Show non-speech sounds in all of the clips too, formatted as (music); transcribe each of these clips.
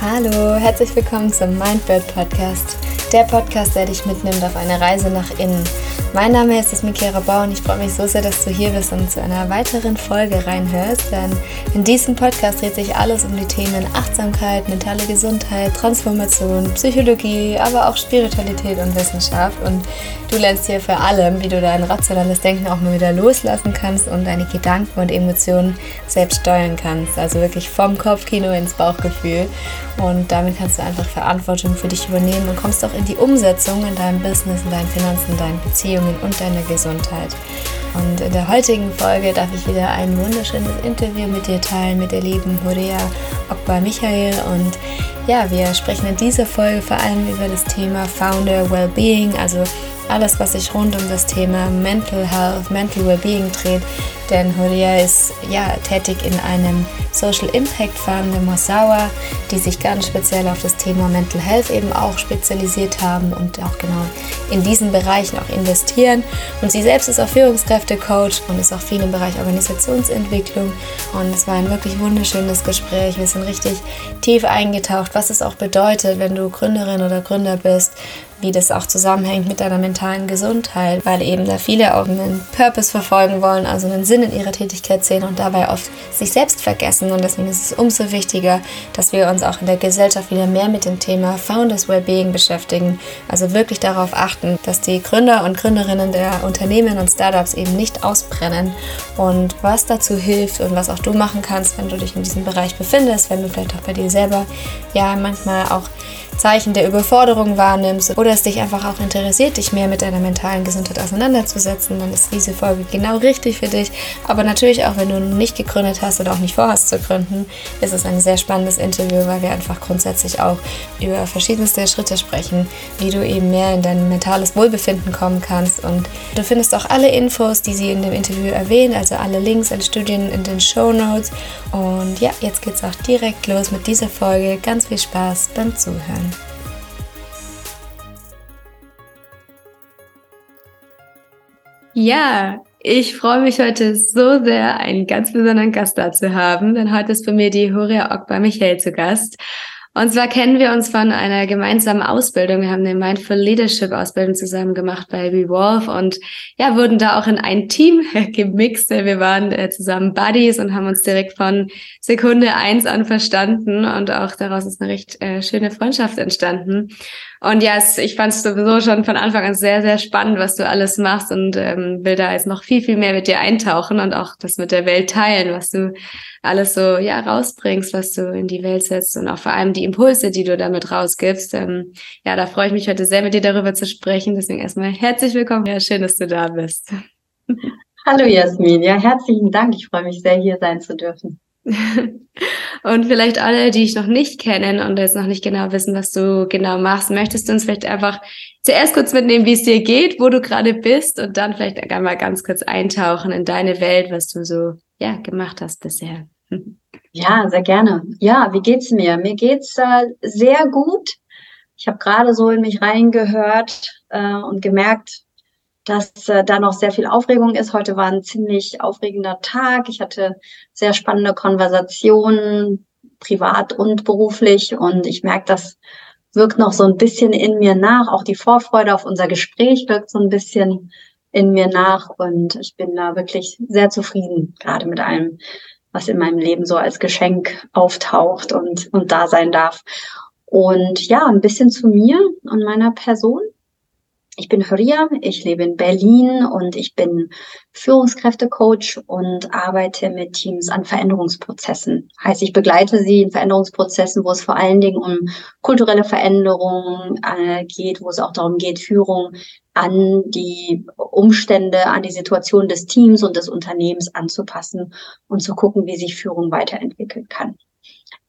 Hallo, herzlich willkommen zum Mindbird Podcast, der Podcast, der dich mitnimmt auf eine Reise nach innen. Mein Name ist Mikera Bau und ich freue mich so sehr, dass du hier bist und zu einer weiteren Folge reinhörst. Denn in diesem Podcast dreht sich alles um die Themen Achtsamkeit, mentale Gesundheit, Transformation, Psychologie, aber auch Spiritualität und Wissenschaft. Und du lernst hier vor allem, wie du dein rationales Denken auch mal wieder loslassen kannst und deine Gedanken und Emotionen selbst steuern kannst. Also wirklich vom Kopfkino ins Bauchgefühl. Und damit kannst du einfach Verantwortung für dich übernehmen und kommst auch in die Umsetzung in deinem Business, in deinen Finanzen, in deinen Beziehungen und deiner Gesundheit. Und in der heutigen Folge darf ich wieder ein wunderschönes Interview mit dir teilen, mit der lieben Horea Okba Michael. Und ja, wir sprechen in dieser Folge vor allem über das Thema Founder Wellbeing, also alles, was sich rund um das Thema Mental Health, Mental Wellbeing dreht. Denn Horia ist ja tätig in einem Social Impact Fund, der Masawa, die sich ganz speziell auf das Thema Mental Health eben auch spezialisiert haben und auch genau in diesen Bereichen auch investieren. Und sie selbst ist auch Führungskräfte-Coach und ist auch viel im Bereich Organisationsentwicklung. Und es war ein wirklich wunderschönes Gespräch. Wir sind richtig tief eingetaucht, was es auch bedeutet, wenn du Gründerin oder Gründer bist, wie das auch zusammenhängt mit deiner mentalen Gesundheit, weil eben da viele auch einen Purpose verfolgen wollen, also einen Sinn in ihrer Tätigkeit sehen und dabei oft sich selbst vergessen. Und deswegen ist es umso wichtiger, dass wir uns auch in der Gesellschaft wieder mehr mit dem Thema Founders Wellbeing beschäftigen. Also wirklich darauf achten, dass die Gründer und Gründerinnen der Unternehmen und Startups eben nicht ausbrennen und was dazu hilft und was auch du machen kannst, wenn du dich in diesem Bereich befindest, wenn du vielleicht auch bei dir selber ja manchmal auch Zeichen der Überforderung wahrnimmst oder es dich einfach auch interessiert, dich mehr mit deiner mentalen Gesundheit auseinanderzusetzen, dann ist diese Folge genau richtig für dich. Aber natürlich auch, wenn du nicht gegründet hast oder auch nicht vorhast zu gründen, ist es ein sehr spannendes Interview, weil wir einfach grundsätzlich auch über verschiedenste Schritte sprechen, wie du eben mehr in dein mentales Wohlbefinden kommen kannst. Und du findest auch alle Infos, die sie in dem Interview erwähnen, also alle Links in Studien in den Show Notes. Und ja, jetzt geht's auch direkt los mit dieser Folge. Ganz viel Spaß beim Zuhören. Ja, ich freue mich heute so sehr, einen ganz besonderen Gast da zu haben, denn heute ist bei mir die Horia Okba Michael zu Gast. Und zwar kennen wir uns von einer gemeinsamen Ausbildung. Wir haben eine Mindful Leadership Ausbildung zusammen gemacht bei Revolve und ja, wurden da auch in ein Team (laughs) gemixt. Wir waren äh, zusammen Buddies und haben uns direkt von Sekunde eins an verstanden und auch daraus ist eine recht äh, schöne Freundschaft entstanden. Und ja, es, ich fand es sowieso schon von Anfang an sehr, sehr spannend, was du alles machst und ähm, will da jetzt noch viel, viel mehr mit dir eintauchen und auch das mit der Welt teilen, was du alles so ja rausbringst, was du in die Welt setzt und auch vor allem die Impulse, die du damit rausgibst. Ähm, ja, da freue ich mich heute sehr, mit dir darüber zu sprechen. Deswegen erstmal herzlich willkommen. Ja, schön, dass du da bist. Hallo Jasmin, ja, herzlichen Dank. Ich freue mich sehr, hier sein zu dürfen. (laughs) und vielleicht alle, die ich noch nicht kennen und jetzt noch nicht genau wissen, was du genau machst, möchtest du uns vielleicht einfach zuerst kurz mitnehmen, wie es dir geht, wo du gerade bist und dann vielleicht einmal ganz kurz eintauchen in deine Welt, was du so ja gemacht hast bisher. (laughs) Ja, sehr gerne. Ja, wie geht's mir? Mir geht's äh, sehr gut. Ich habe gerade so in mich reingehört äh, und gemerkt, dass äh, da noch sehr viel Aufregung ist. Heute war ein ziemlich aufregender Tag. Ich hatte sehr spannende Konversationen, privat und beruflich. Und ich merke, das wirkt noch so ein bisschen in mir nach. Auch die Vorfreude auf unser Gespräch wirkt so ein bisschen in mir nach. Und ich bin da wirklich sehr zufrieden, gerade mit allem, was in meinem Leben so als Geschenk auftaucht und, und da sein darf. Und ja, ein bisschen zu mir und meiner Person. Ich bin Horia, ich lebe in Berlin und ich bin Führungskräftecoach und arbeite mit Teams an Veränderungsprozessen. Heißt, ich begleite sie in Veränderungsprozessen, wo es vor allen Dingen um kulturelle Veränderungen äh, geht, wo es auch darum geht, Führung an die Umstände, an die Situation des Teams und des Unternehmens anzupassen und zu gucken, wie sich Führung weiterentwickeln kann.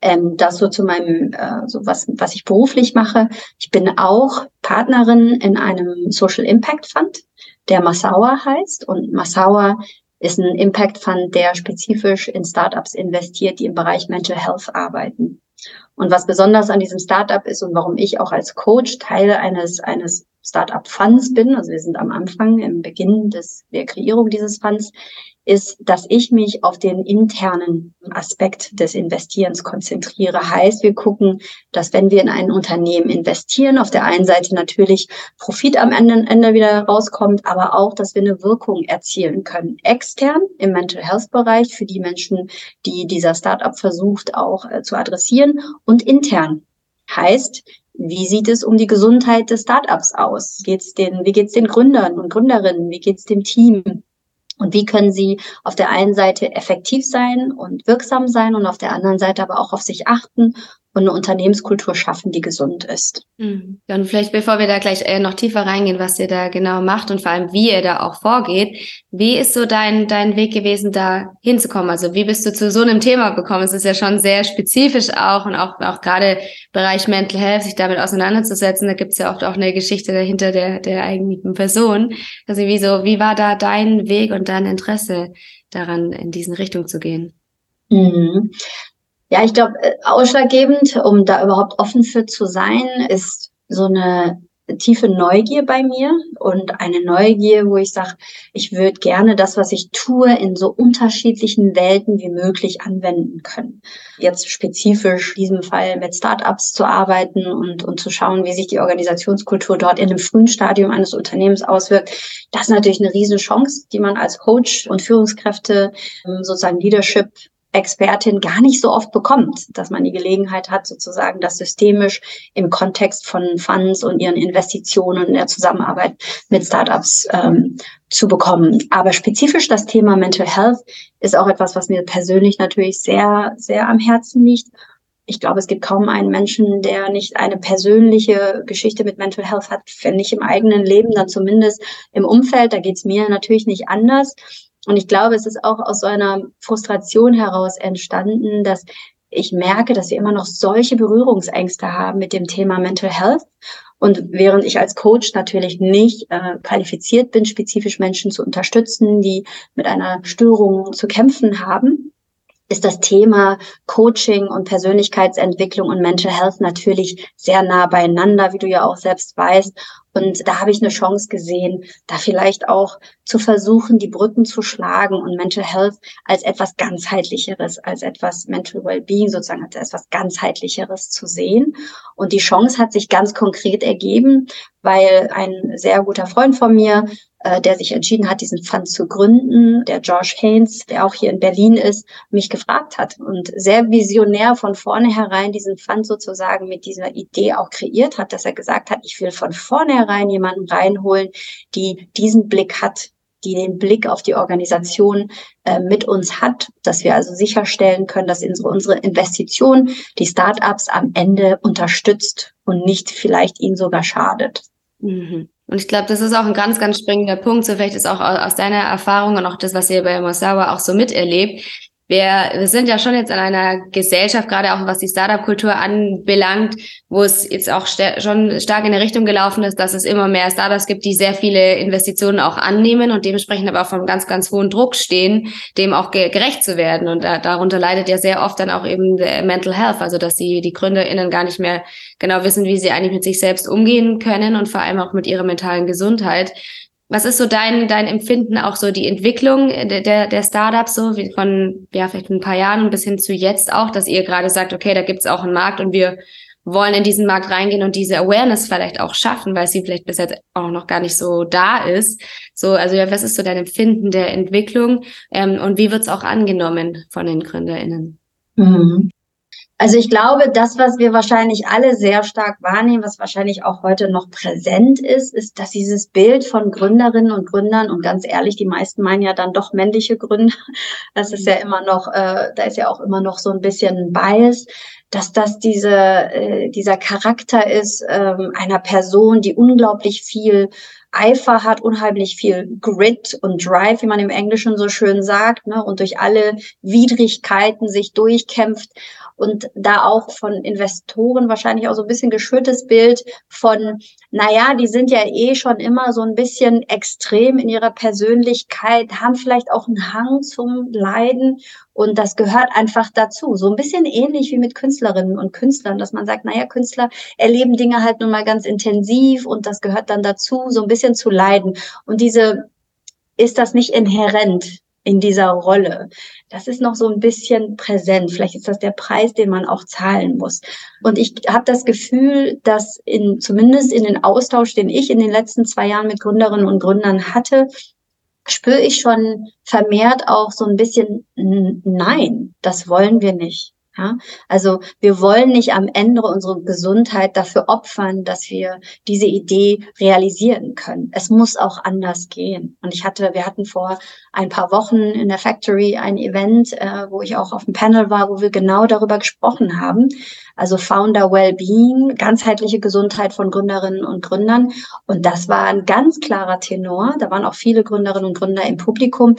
Ähm, das so zu meinem, äh, so was, was ich beruflich mache. Ich bin auch Partnerin in einem Social Impact Fund, der Massawa heißt. Und Massawa ist ein Impact Fund, der spezifisch in Startups investiert, die im Bereich Mental Health arbeiten. Und was besonders an diesem Startup ist und warum ich auch als Coach Teil eines, eines Startup-Funds bin, also wir sind am Anfang, im Beginn des, der Kreierung dieses Funds, ist, dass ich mich auf den internen Aspekt des Investierens konzentriere. Heißt, wir gucken, dass wenn wir in ein Unternehmen investieren, auf der einen Seite natürlich Profit am Ende, Ende wieder rauskommt, aber auch, dass wir eine Wirkung erzielen können. Extern im Mental Health Bereich für die Menschen, die dieser Startup versucht auch äh, zu adressieren und intern. Heißt, wie sieht es um die Gesundheit des Startups aus? Geht's den, wie geht's den Gründern und Gründerinnen? Wie geht's dem Team? Und wie können sie auf der einen Seite effektiv sein und wirksam sein und auf der anderen Seite aber auch auf sich achten und eine Unternehmenskultur schaffen, die gesund ist. Mhm. Dann vielleicht, bevor wir da gleich äh, noch tiefer reingehen, was ihr da genau macht und vor allem, wie ihr da auch vorgeht, wie ist so dein, dein Weg gewesen, da hinzukommen? Also wie bist du zu so einem Thema gekommen? Es ist ja schon sehr spezifisch auch und auch, auch gerade Bereich Mental Health, sich damit auseinanderzusetzen. Da gibt es ja oft auch eine Geschichte dahinter der, der eigentlichen Person. Also wie so, wie war da dein Weg und dein Interesse daran, in diesen Richtung zu gehen? Mhm. Ja, ich glaube, äh, ausschlaggebend, um da überhaupt offen für zu sein, ist so eine tiefe Neugier bei mir und eine Neugier, wo ich sage, ich würde gerne das, was ich tue, in so unterschiedlichen Welten wie möglich anwenden können. Jetzt spezifisch in diesem Fall mit Startups zu arbeiten und, und zu schauen, wie sich die Organisationskultur dort in einem frühen Stadium eines Unternehmens auswirkt. Das ist natürlich eine Riesenchance, die man als Coach und Führungskräfte ähm, sozusagen Leadership Expertin gar nicht so oft bekommt, dass man die Gelegenheit hat, sozusagen das systemisch im Kontext von Funds und ihren Investitionen in der Zusammenarbeit mit Startups ähm, zu bekommen. Aber spezifisch das Thema Mental Health ist auch etwas, was mir persönlich natürlich sehr, sehr am Herzen liegt. Ich glaube, es gibt kaum einen Menschen, der nicht eine persönliche Geschichte mit Mental Health hat, wenn nicht im eigenen Leben, dann zumindest im Umfeld. Da geht es mir natürlich nicht anders. Und ich glaube, es ist auch aus so einer Frustration heraus entstanden, dass ich merke, dass wir immer noch solche Berührungsängste haben mit dem Thema Mental Health. Und während ich als Coach natürlich nicht äh, qualifiziert bin, spezifisch Menschen zu unterstützen, die mit einer Störung zu kämpfen haben, ist das Thema Coaching und Persönlichkeitsentwicklung und Mental Health natürlich sehr nah beieinander, wie du ja auch selbst weißt. Und da habe ich eine Chance gesehen, da vielleicht auch zu versuchen, die Brücken zu schlagen und Mental Health als etwas ganzheitlicheres, als etwas Mental Wellbeing sozusagen als etwas ganzheitlicheres zu sehen. Und die Chance hat sich ganz konkret ergeben, weil ein sehr guter Freund von mir äh, der sich entschieden hat, diesen Fund zu gründen, der George Haynes, der auch hier in Berlin ist, mich gefragt hat und sehr visionär von vornherein diesen Fund sozusagen mit dieser Idee auch kreiert hat, dass er gesagt hat, ich will von vornherein jemanden reinholen, die diesen Blick hat, die den Blick auf die Organisation äh, mit uns hat, dass wir also sicherstellen können, dass unsere, unsere Investition die Startups am Ende unterstützt und nicht vielleicht ihnen sogar schadet. Mhm. Und ich glaube, das ist auch ein ganz, ganz springender Punkt. So vielleicht ist auch aus deiner Erfahrung und auch das, was ihr bei Mosawa auch so miterlebt, wir, wir sind ja schon jetzt in einer Gesellschaft, gerade auch was die Startup-Kultur anbelangt, wo es jetzt auch st schon stark in eine Richtung gelaufen ist, dass es immer mehr Startups gibt, die sehr viele Investitionen auch annehmen und dementsprechend aber auch vom ganz, ganz hohen Druck stehen, dem auch ge gerecht zu werden. Und da, darunter leidet ja sehr oft dann auch eben Mental Health, also dass die, die GründerInnen gar nicht mehr genau wissen, wie sie eigentlich mit sich selbst umgehen können und vor allem auch mit ihrer mentalen Gesundheit. Was ist so dein, dein Empfinden, auch so die Entwicklung der, der, Startups, so wie von ja, vielleicht ein paar Jahren bis hin zu jetzt auch, dass ihr gerade sagt, okay, da gibt's auch einen Markt und wir wollen in diesen Markt reingehen und diese Awareness vielleicht auch schaffen, weil sie vielleicht bis jetzt auch noch gar nicht so da ist. So, also ja, was ist so dein Empfinden der Entwicklung ähm, und wie wird's auch angenommen von den GründerInnen? Mhm. Also ich glaube, das, was wir wahrscheinlich alle sehr stark wahrnehmen, was wahrscheinlich auch heute noch präsent ist, ist, dass dieses Bild von Gründerinnen und Gründern und ganz ehrlich, die meisten meinen ja dann doch männliche Gründer, (laughs) das ist ja immer noch, äh, da ist ja auch immer noch so ein bisschen Bias, dass das diese, äh, dieser Charakter ist ähm, einer Person, die unglaublich viel Eifer hat, unheimlich viel Grit und Drive, wie man im Englischen so schön sagt, ne, und durch alle Widrigkeiten sich durchkämpft und da auch von Investoren wahrscheinlich auch so ein bisschen geschürtes Bild von, naja, die sind ja eh schon immer so ein bisschen extrem in ihrer Persönlichkeit, haben vielleicht auch einen Hang zum Leiden und das gehört einfach dazu. So ein bisschen ähnlich wie mit Künstlerinnen und Künstlern, dass man sagt, naja, Künstler erleben Dinge halt nun mal ganz intensiv und das gehört dann dazu, so ein bisschen zu leiden. Und diese, ist das nicht inhärent in dieser Rolle? Das ist noch so ein bisschen präsent. Vielleicht ist das der Preis, den man auch zahlen muss. Und ich habe das Gefühl, dass in, zumindest in den Austausch, den ich in den letzten zwei Jahren mit Gründerinnen und Gründern hatte, spüre ich schon vermehrt auch so ein bisschen, nein, das wollen wir nicht. Ja, also wir wollen nicht am Ende unsere Gesundheit dafür opfern, dass wir diese Idee realisieren können. Es muss auch anders gehen. Und ich hatte, wir hatten vor ein paar Wochen in der Factory ein Event, äh, wo ich auch auf dem Panel war, wo wir genau darüber gesprochen haben. Also Founder Wellbeing, ganzheitliche Gesundheit von Gründerinnen und Gründern. Und das war ein ganz klarer Tenor. Da waren auch viele Gründerinnen und Gründer im Publikum,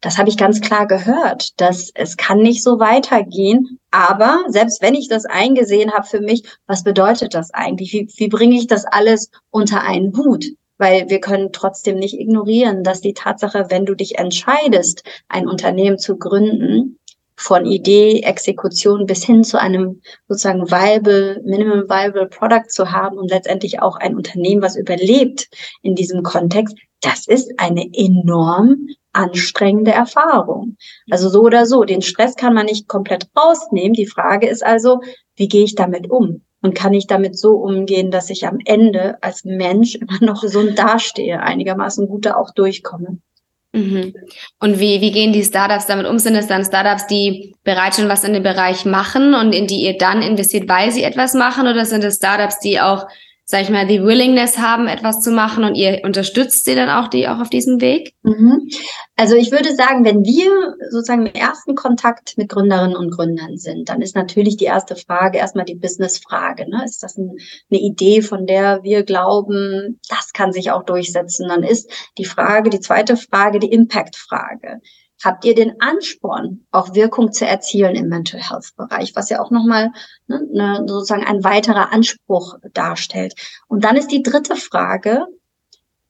das habe ich ganz klar gehört, dass es kann nicht so weitergehen. Aber selbst wenn ich das eingesehen habe für mich, was bedeutet das eigentlich? Wie, wie bringe ich das alles unter einen Hut? Weil wir können trotzdem nicht ignorieren, dass die Tatsache, wenn du dich entscheidest, ein Unternehmen zu gründen, von Idee, Exekution bis hin zu einem sozusagen viable, minimum viable Product zu haben und letztendlich auch ein Unternehmen, was überlebt in diesem Kontext, das ist eine enorm anstrengende Erfahrung. Also so oder so, den Stress kann man nicht komplett rausnehmen. Die Frage ist also, wie gehe ich damit um? Und kann ich damit so umgehen, dass ich am Ende als Mensch (laughs) immer noch gesund dastehe, einigermaßen gut da auch durchkomme? Mhm. Und wie, wie gehen die Startups damit um? Sind es dann Startups, die bereits schon was in dem Bereich machen und in die ihr dann investiert, weil sie etwas machen? Oder sind es Startups, die auch sag ich mal, die Willingness haben, etwas zu machen und ihr unterstützt sie dann auch die auch auf diesem Weg? Mhm. Also ich würde sagen, wenn wir sozusagen im ersten Kontakt mit Gründerinnen und Gründern sind, dann ist natürlich die erste Frage erstmal die Business-Frage. Ne? Ist das ein, eine Idee, von der wir glauben, das kann sich auch durchsetzen? Dann ist die Frage, die zweite Frage, die Impact-Frage habt ihr den Ansporn, auch Wirkung zu erzielen im Mental Health Bereich, was ja auch nochmal ne, ne, sozusagen ein weiterer Anspruch darstellt. Und dann ist die dritte Frage,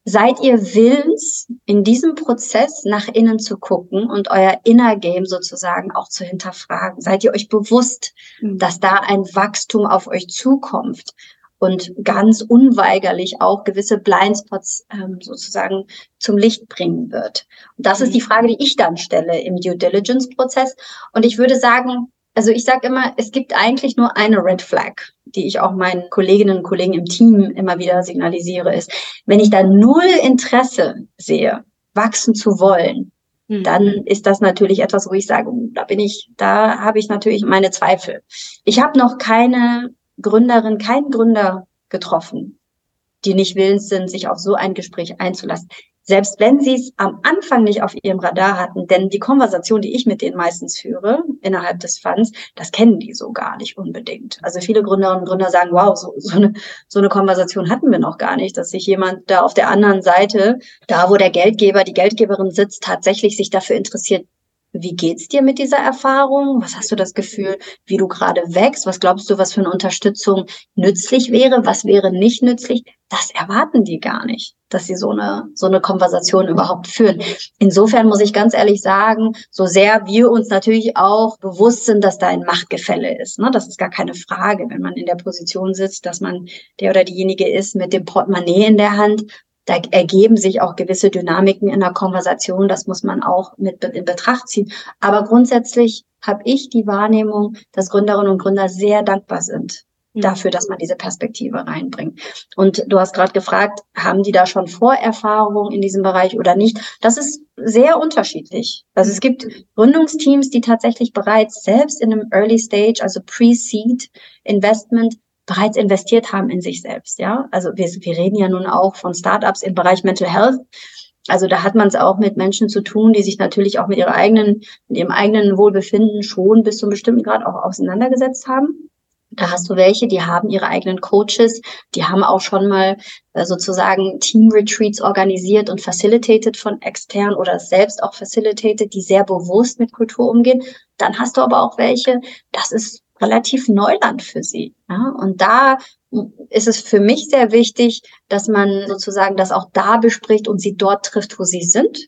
seid ihr willens, in diesem Prozess nach innen zu gucken und euer Inner Game sozusagen auch zu hinterfragen? Seid ihr euch bewusst, mhm. dass da ein Wachstum auf euch zukommt? Und ganz unweigerlich auch gewisse Blindspots ähm, sozusagen zum Licht bringen wird. Und das mhm. ist die Frage, die ich dann stelle im Due Diligence Prozess. Und ich würde sagen, also ich sage immer, es gibt eigentlich nur eine Red Flag, die ich auch meinen Kolleginnen und Kollegen im Team immer wieder signalisiere, ist, wenn ich da null Interesse sehe, wachsen zu wollen, mhm. dann ist das natürlich etwas, wo ich sage, da bin ich, da habe ich natürlich meine Zweifel. Ich habe noch keine Gründerin, keinen Gründer getroffen, die nicht willens sind, sich auf so ein Gespräch einzulassen. Selbst wenn sie es am Anfang nicht auf ihrem Radar hatten, denn die Konversation, die ich mit denen meistens führe innerhalb des Funds, das kennen die so gar nicht unbedingt. Also viele Gründerinnen und Gründer sagen, wow, so, so, eine, so eine Konversation hatten wir noch gar nicht, dass sich jemand da auf der anderen Seite, da wo der Geldgeber, die Geldgeberin sitzt, tatsächlich sich dafür interessiert, wie geht's dir mit dieser Erfahrung? Was hast du das Gefühl, wie du gerade wächst? Was glaubst du, was für eine Unterstützung nützlich wäre? Was wäre nicht nützlich? Das erwarten die gar nicht, dass sie so eine, so eine Konversation überhaupt führen. Insofern muss ich ganz ehrlich sagen, so sehr wir uns natürlich auch bewusst sind, dass da ein Machtgefälle ist. Ne? Das ist gar keine Frage, wenn man in der Position sitzt, dass man der oder diejenige ist mit dem Portemonnaie in der Hand da ergeben sich auch gewisse Dynamiken in der Konversation. Das muss man auch mit in Betracht ziehen. Aber grundsätzlich habe ich die Wahrnehmung, dass Gründerinnen und Gründer sehr dankbar sind mhm. dafür, dass man diese Perspektive reinbringt. Und du hast gerade gefragt, haben die da schon Vorerfahrung in diesem Bereich oder nicht? Das ist sehr unterschiedlich. Also es gibt Gründungsteams, die tatsächlich bereits selbst in einem Early Stage, also Pre-Seed Investment, bereits investiert haben in sich selbst. Ja, also wir, wir reden ja nun auch von Startups im Bereich Mental Health. Also da hat man es auch mit Menschen zu tun, die sich natürlich auch mit ihrer eigenen, mit ihrem eigenen Wohlbefinden schon bis zu einem bestimmten Grad auch auseinandergesetzt haben. Da hast du welche, die haben ihre eigenen Coaches, die haben auch schon mal äh, sozusagen Team-Retreats organisiert und facilitated von extern oder selbst auch facilitated, die sehr bewusst mit Kultur umgehen. Dann hast du aber auch welche, das ist relativ Neuland für sie. Ja? Und da ist es für mich sehr wichtig, dass man sozusagen das auch da bespricht und sie dort trifft, wo sie sind.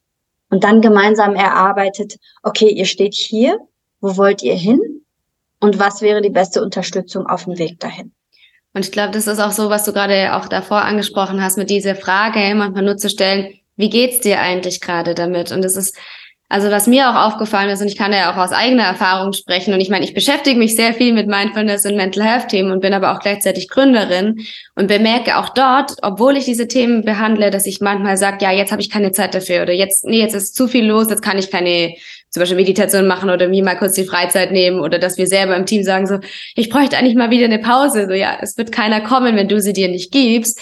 Und dann gemeinsam erarbeitet, okay, ihr steht hier, wo wollt ihr hin? Und was wäre die beste Unterstützung auf dem Weg dahin? Und ich glaube, das ist auch so, was du gerade auch davor angesprochen hast, mit dieser Frage manchmal nur zu stellen, wie geht's dir eigentlich gerade damit? Und es ist also was mir auch aufgefallen ist, und ich kann ja auch aus eigener Erfahrung sprechen, und ich meine, ich beschäftige mich sehr viel mit Mindfulness und Mental Health Themen und bin aber auch gleichzeitig Gründerin und bemerke auch dort, obwohl ich diese Themen behandle, dass ich manchmal sage, ja, jetzt habe ich keine Zeit dafür oder jetzt, nee, jetzt ist zu viel los, jetzt kann ich keine zum Beispiel Meditation machen oder mir mal kurz die Freizeit nehmen oder dass wir selber im Team sagen so, ich bräuchte eigentlich mal wieder eine Pause. So, ja, es wird keiner kommen, wenn du sie dir nicht gibst.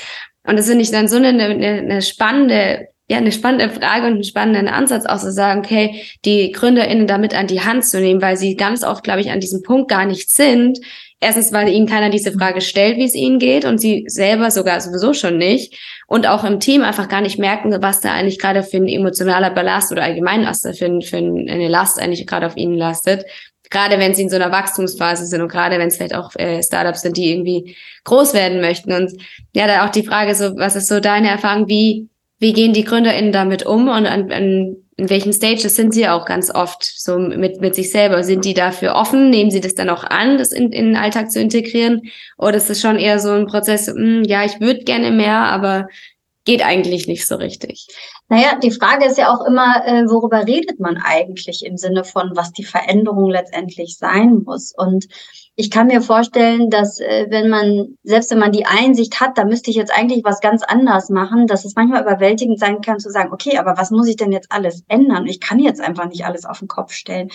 Und das finde ich dann so eine, eine, eine spannende ja, eine spannende Frage und einen spannenden Ansatz auch zu sagen, okay, die GründerInnen damit an die Hand zu nehmen, weil sie ganz oft, glaube ich, an diesem Punkt gar nicht sind. Erstens, weil ihnen keiner diese Frage stellt, wie es ihnen geht und sie selber sogar sowieso schon nicht. Und auch im Team einfach gar nicht merken, was da eigentlich gerade für ein emotionaler Ballast oder allgemein was da für, für eine Last eigentlich gerade auf ihnen lastet. Gerade wenn sie in so einer Wachstumsphase sind und gerade wenn es vielleicht auch äh, Startups sind, die irgendwie groß werden möchten. Und ja, da auch die Frage so, was ist so deine Erfahrung, wie wie gehen die GründerInnen damit um und an, an in welchen Stages sind sie auch ganz oft so mit, mit sich selber? Sind die dafür offen? Nehmen sie das dann auch an, das in, in den Alltag zu integrieren? Oder ist es schon eher so ein Prozess, mh, hm, ja, ich würde gerne mehr, aber geht eigentlich nicht so richtig? Naja, die Frage ist ja auch immer, äh, worüber redet man eigentlich im Sinne von, was die Veränderung letztendlich sein muss? Und ich kann mir vorstellen, dass äh, wenn man, selbst wenn man die Einsicht hat, da müsste ich jetzt eigentlich was ganz anders machen, dass es manchmal überwältigend sein kann zu sagen, okay, aber was muss ich denn jetzt alles ändern? Ich kann jetzt einfach nicht alles auf den Kopf stellen.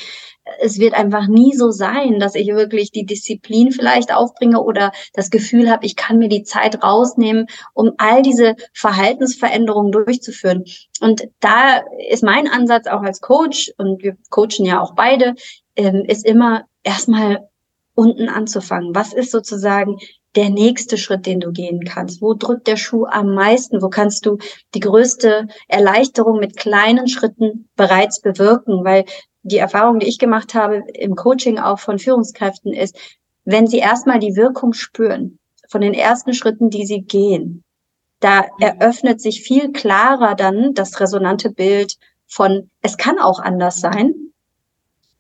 Es wird einfach nie so sein, dass ich wirklich die Disziplin vielleicht aufbringe oder das Gefühl habe, ich kann mir die Zeit rausnehmen, um all diese Verhaltensveränderungen durchzuführen. Und da ist mein Ansatz auch als Coach, und wir coachen ja auch beide, ähm, ist immer erstmal unten anzufangen. Was ist sozusagen der nächste Schritt, den du gehen kannst? Wo drückt der Schuh am meisten? Wo kannst du die größte Erleichterung mit kleinen Schritten bereits bewirken? Weil die Erfahrung, die ich gemacht habe im Coaching auch von Führungskräften ist, wenn sie erstmal die Wirkung spüren von den ersten Schritten, die sie gehen, da mhm. eröffnet sich viel klarer dann das resonante Bild von, es kann auch anders sein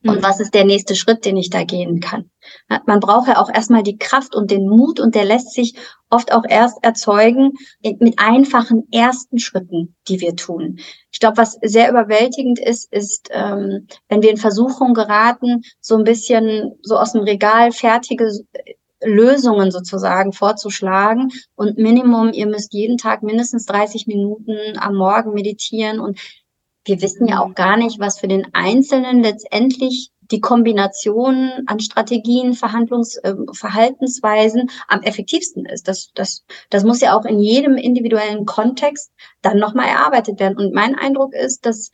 und mhm. was ist der nächste Schritt, den ich da gehen kann? Man braucht ja auch erstmal die Kraft und den Mut und der lässt sich oft auch erst erzeugen mit einfachen ersten Schritten, die wir tun. Ich glaube, was sehr überwältigend ist, ist, ähm, wenn wir in Versuchung geraten, so ein bisschen so aus dem Regal fertige Lösungen sozusagen vorzuschlagen und Minimum, ihr müsst jeden Tag mindestens 30 Minuten am Morgen meditieren und wir wissen ja auch gar nicht, was für den Einzelnen letztendlich die Kombination an Strategien, Verhandlungs-, äh, Verhaltensweisen am effektivsten ist. Das, das, das muss ja auch in jedem individuellen Kontext dann nochmal erarbeitet werden. Und mein Eindruck ist, dass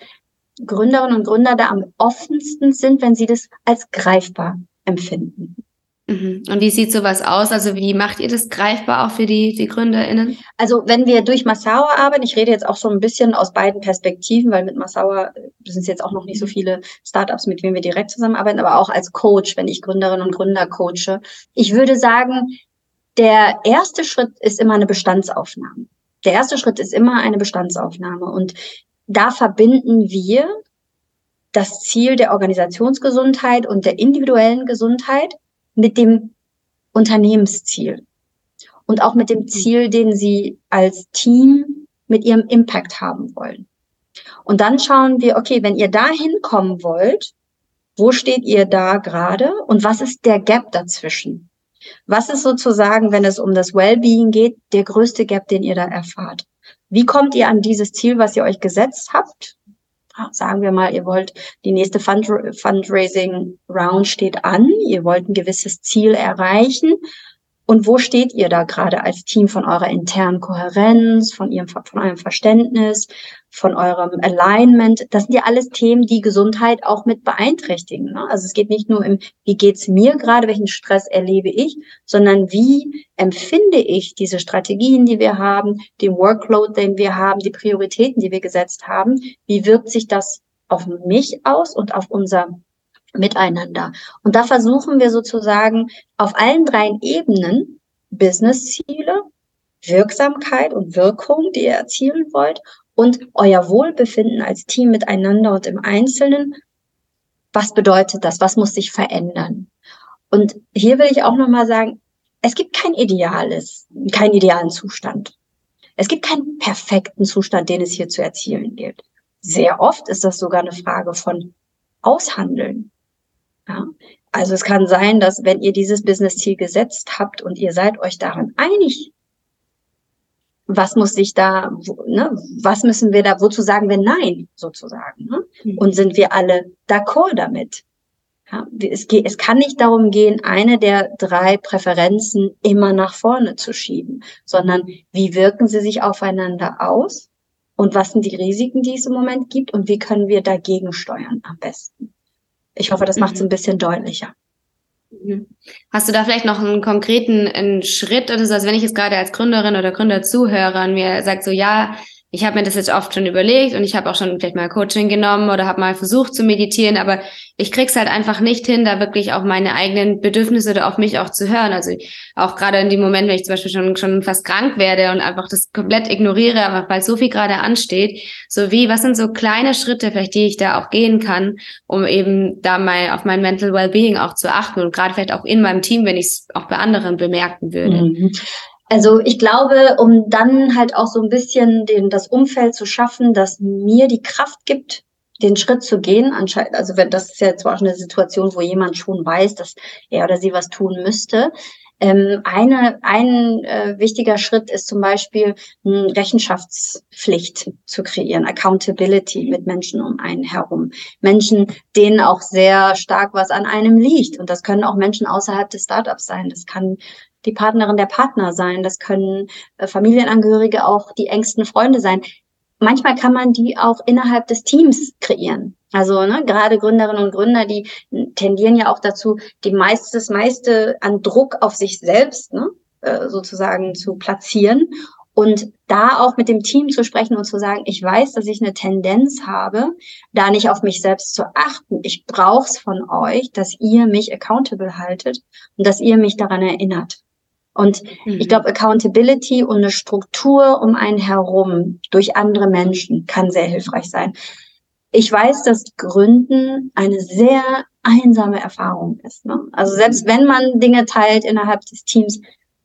Gründerinnen und Gründer da am offensten sind, wenn sie das als greifbar empfinden. Mhm. Und wie sieht sowas aus? Also wie macht ihr das greifbar auch für die, die GründerInnen? Also wenn wir durch Massaua arbeiten, ich rede jetzt auch so ein bisschen aus beiden Perspektiven, weil mit Massaua äh, sind es jetzt auch noch nicht so viele Startups, mit denen wir direkt zusammenarbeiten, aber auch als Coach, wenn ich Gründerinnen und Gründer coache. Ich würde sagen, der erste Schritt ist immer eine Bestandsaufnahme. Der erste Schritt ist immer eine Bestandsaufnahme. Und da verbinden wir das Ziel der Organisationsgesundheit und der individuellen Gesundheit mit dem Unternehmensziel und auch mit dem Ziel, den sie als Team mit ihrem Impact haben wollen. Und dann schauen wir, okay, wenn ihr da hinkommen wollt, wo steht ihr da gerade und was ist der Gap dazwischen? Was ist sozusagen, wenn es um das Wellbeing geht, der größte Gap, den ihr da erfahrt? Wie kommt ihr an dieses Ziel, was ihr euch gesetzt habt? Sagen wir mal, ihr wollt, die nächste Fund Fundraising Round steht an, ihr wollt ein gewisses Ziel erreichen. Und wo steht ihr da gerade als Team von eurer internen Kohärenz, von ihrem, von eurem Verständnis, von eurem Alignment? Das sind ja alles Themen, die Gesundheit auch mit beeinträchtigen. Ne? Also es geht nicht nur im, wie geht's mir gerade, welchen Stress erlebe ich, sondern wie empfinde ich diese Strategien, die wir haben, den Workload, den wir haben, die Prioritäten, die wir gesetzt haben? Wie wirkt sich das auf mich aus und auf unser miteinander. Und da versuchen wir sozusagen auf allen drei Ebenen Business-Ziele, Wirksamkeit und Wirkung, die ihr erzielen wollt, und euer Wohlbefinden als Team miteinander und im Einzelnen. Was bedeutet das? Was muss sich verändern? Und hier will ich auch nochmal sagen, es gibt kein ideales, keinen idealen Zustand. Es gibt keinen perfekten Zustand, den es hier zu erzielen gilt. Sehr oft ist das sogar eine Frage von Aushandeln. Ja? Also es kann sein, dass wenn ihr dieses Business-Ziel gesetzt habt und ihr seid euch daran einig, was muss sich da, ne, was müssen wir da, wozu sagen wir Nein sozusagen? Ne? Mhm. Und sind wir alle d'accord damit? Ja, es, geht, es kann nicht darum gehen, eine der drei Präferenzen immer nach vorne zu schieben, sondern wie wirken sie sich aufeinander aus und was sind die Risiken, die es im Moment gibt und wie können wir dagegen steuern am besten. Ich hoffe, das macht es mhm. ein bisschen deutlicher. Mhm. Hast du da vielleicht noch einen konkreten einen Schritt oder so, also wenn ich jetzt gerade als Gründerin oder Gründer zuhöre und mir sagt so, ja, ich habe mir das jetzt oft schon überlegt und ich habe auch schon vielleicht mal Coaching genommen oder habe mal versucht zu meditieren, aber ich krieg's halt einfach nicht hin, da wirklich auch meine eigenen Bedürfnisse oder auf mich auch zu hören. Also auch gerade in dem Moment, wenn ich zum Beispiel schon schon fast krank werde und einfach das komplett ignoriere, aber weil so viel gerade ansteht, so wie was sind so kleine Schritte, vielleicht die ich da auch gehen kann, um eben da mal auf mein Mental Wellbeing auch zu achten und gerade vielleicht auch in meinem Team, wenn ich es auch bei anderen bemerken würde. Mhm. Also ich glaube, um dann halt auch so ein bisschen den, das Umfeld zu schaffen, das mir die Kraft gibt, den Schritt zu gehen, anscheinend, also wenn das ist ja zwar auch eine Situation, wo jemand schon weiß, dass er oder sie was tun müsste. Ähm, eine, ein äh, wichtiger Schritt ist zum Beispiel eine Rechenschaftspflicht zu kreieren, Accountability mit Menschen um einen herum. Menschen, denen auch sehr stark was an einem liegt. Und das können auch Menschen außerhalb des Startups sein. Das kann die Partnerin der Partner sein, das können äh, Familienangehörige auch die engsten Freunde sein. Manchmal kann man die auch innerhalb des Teams kreieren. Also ne, gerade Gründerinnen und Gründer, die tendieren ja auch dazu, die meiste, das meiste an Druck auf sich selbst ne, äh, sozusagen zu platzieren und da auch mit dem Team zu sprechen und zu sagen, ich weiß, dass ich eine Tendenz habe, da nicht auf mich selbst zu achten. Ich brauche es von euch, dass ihr mich accountable haltet und dass ihr mich daran erinnert. Und mhm. ich glaube, Accountability und eine Struktur um einen herum durch andere Menschen kann sehr hilfreich sein. Ich weiß, dass Gründen eine sehr einsame Erfahrung ist. Ne? Also selbst wenn man Dinge teilt innerhalb des Teams,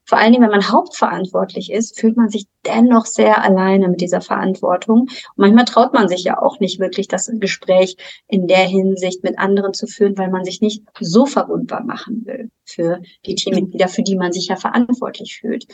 vor allen Dingen, wenn man hauptverantwortlich ist, fühlt man sich dennoch sehr alleine mit dieser Verantwortung. Und manchmal traut man sich ja auch nicht wirklich, das Gespräch in der Hinsicht mit anderen zu führen, weil man sich nicht so verwundbar machen will für die Teammitglieder, für die man sich ja verantwortlich fühlt.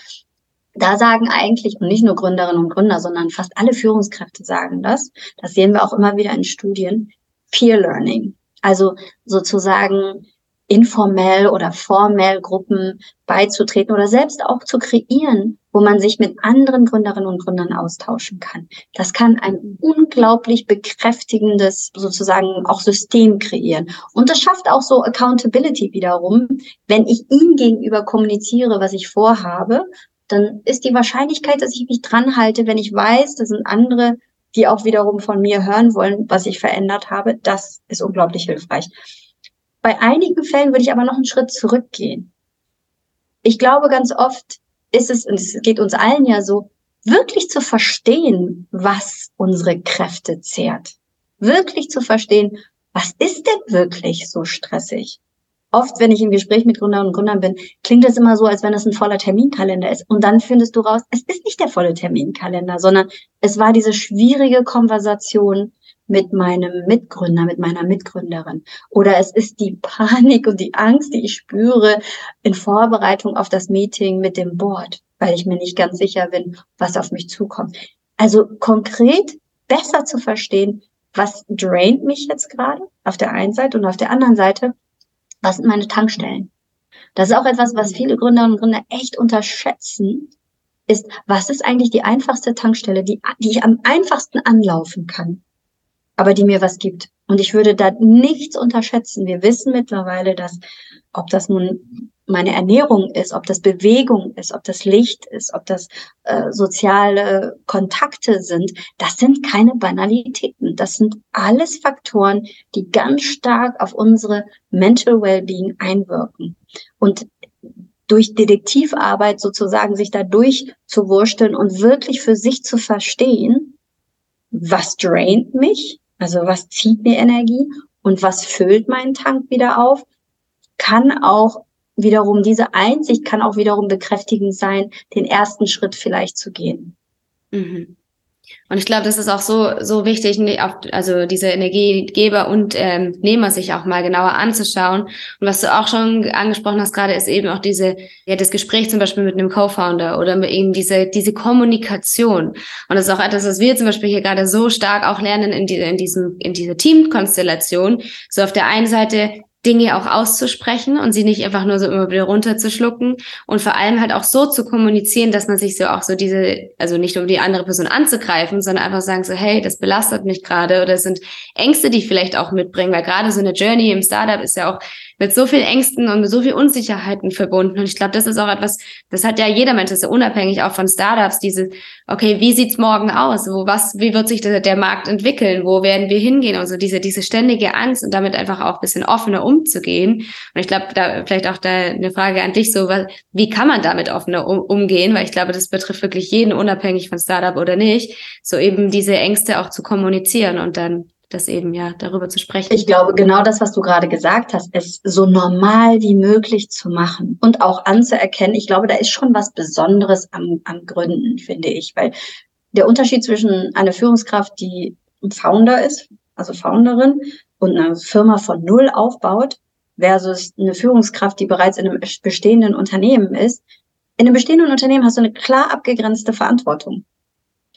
Da sagen eigentlich, und nicht nur Gründerinnen und Gründer, sondern fast alle Führungskräfte sagen das, das sehen wir auch immer wieder in Studien, Peer Learning. Also sozusagen informell oder formell Gruppen beizutreten oder selbst auch zu kreieren, wo man sich mit anderen Gründerinnen und Gründern austauschen kann. Das kann ein unglaublich bekräftigendes sozusagen auch System kreieren. Und das schafft auch so Accountability wiederum. Wenn ich ihm gegenüber kommuniziere, was ich vorhabe, dann ist die Wahrscheinlichkeit, dass ich mich dran halte, wenn ich weiß, das sind andere, die auch wiederum von mir hören wollen, was ich verändert habe, das ist unglaublich hilfreich. Bei einigen Fällen würde ich aber noch einen Schritt zurückgehen. Ich glaube, ganz oft ist es, und es geht uns allen ja so, wirklich zu verstehen, was unsere Kräfte zehrt. Wirklich zu verstehen, was ist denn wirklich so stressig? Oft, wenn ich im Gespräch mit Gründern und Gründern bin, klingt es immer so, als wenn es ein voller Terminkalender ist. Und dann findest du raus, es ist nicht der volle Terminkalender, sondern es war diese schwierige Konversation mit meinem Mitgründer, mit meiner Mitgründerin. Oder es ist die Panik und die Angst, die ich spüre in Vorbereitung auf das Meeting mit dem Board, weil ich mir nicht ganz sicher bin, was auf mich zukommt. Also konkret besser zu verstehen, was draint mich jetzt gerade auf der einen Seite und auf der anderen Seite, was sind meine Tankstellen? Das ist auch etwas, was viele Gründerinnen und Gründer echt unterschätzen, ist, was ist eigentlich die einfachste Tankstelle, die, die ich am einfachsten anlaufen kann? Aber die mir was gibt. Und ich würde da nichts unterschätzen. Wir wissen mittlerweile, dass, ob das nun meine Ernährung ist, ob das Bewegung ist, ob das Licht ist, ob das äh, soziale Kontakte sind, das sind keine Banalitäten. Das sind alles Faktoren, die ganz stark auf unsere Mental Wellbeing einwirken. Und durch Detektivarbeit sozusagen sich da durchzuwursteln und wirklich für sich zu verstehen, was draint mich, also was zieht mir Energie und was füllt meinen Tank wieder auf, kann auch wiederum, diese Einsicht kann auch wiederum bekräftigend sein, den ersten Schritt vielleicht zu gehen. Mhm. Und ich glaube, das ist auch so, so wichtig, also diese Energiegeber und ähm, Nehmer sich auch mal genauer anzuschauen. Und was du auch schon angesprochen hast gerade, ist eben auch diese, ja, das Gespräch zum Beispiel mit einem Co-Founder oder eben diese, diese Kommunikation. Und das ist auch etwas, was wir zum Beispiel hier gerade so stark auch lernen in, die, in diesem, in dieser Teamkonstellation. So auf der einen Seite Dinge auch auszusprechen und sie nicht einfach nur so immer wieder runterzuschlucken und vor allem halt auch so zu kommunizieren, dass man sich so auch so diese, also nicht um die andere Person anzugreifen, sondern einfach sagen so, hey, das belastet mich gerade oder es sind Ängste, die ich vielleicht auch mitbringen, weil gerade so eine Journey im Startup ist ja auch mit so viel Ängsten und so viel Unsicherheiten verbunden und ich glaube, das ist auch etwas, das hat ja jeder Mensch, das ist ja unabhängig auch von Startups, diese, okay, wie sieht's morgen aus? Wo, was, wie wird sich der, der Markt entwickeln? Wo werden wir hingehen? Also diese, diese ständige Angst und damit einfach auch ein bisschen offener umzugehen. Und ich glaube, da vielleicht auch da eine Frage an dich, so wie kann man damit offener um, umgehen? Weil ich glaube, das betrifft wirklich jeden, unabhängig von Startup oder nicht, so eben diese Ängste auch zu kommunizieren und dann das eben ja darüber zu sprechen. Ich glaube, genau das, was du gerade gesagt hast, es so normal wie möglich zu machen und auch anzuerkennen. Ich glaube, da ist schon was Besonderes am, am Gründen, finde ich, weil der Unterschied zwischen einer Führungskraft, die Founder ist, also Founderin, und eine Firma von Null aufbaut, versus eine Führungskraft, die bereits in einem bestehenden Unternehmen ist. In einem bestehenden Unternehmen hast du eine klar abgegrenzte Verantwortung.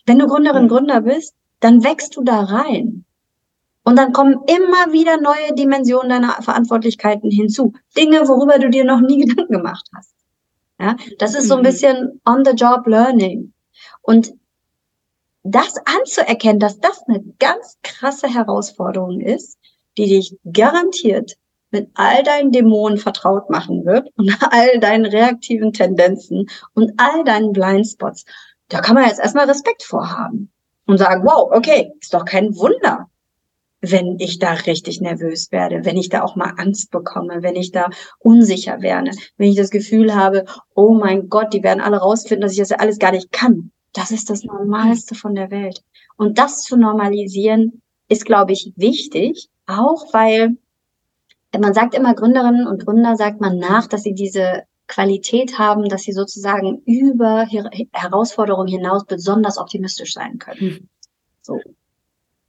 Wenn du Gründerin, Gründer bist, dann wächst du da rein. Und dann kommen immer wieder neue Dimensionen deiner Verantwortlichkeiten hinzu. Dinge, worüber du dir noch nie (laughs) Gedanken gemacht hast. Ja, das ist so ein mhm. bisschen on-the-job learning. Und das anzuerkennen, dass das eine ganz krasse Herausforderung ist, die dich garantiert mit all deinen Dämonen vertraut machen wird und (laughs) all deinen reaktiven Tendenzen und all deinen Blindspots. Da kann man jetzt erstmal Respekt vorhaben und sagen, wow, okay, ist doch kein Wunder, wenn ich da richtig nervös werde, wenn ich da auch mal Angst bekomme, wenn ich da unsicher werde, wenn ich das Gefühl habe, oh mein Gott, die werden alle rausfinden, dass ich das ja alles gar nicht kann. Das ist das Normalste von der Welt. Und das zu normalisieren, ist, glaube ich, wichtig, auch weil man sagt immer Gründerinnen und Gründer sagt man nach, dass sie diese Qualität haben, dass sie sozusagen über Herausforderungen hinaus besonders optimistisch sein können. Mhm. So.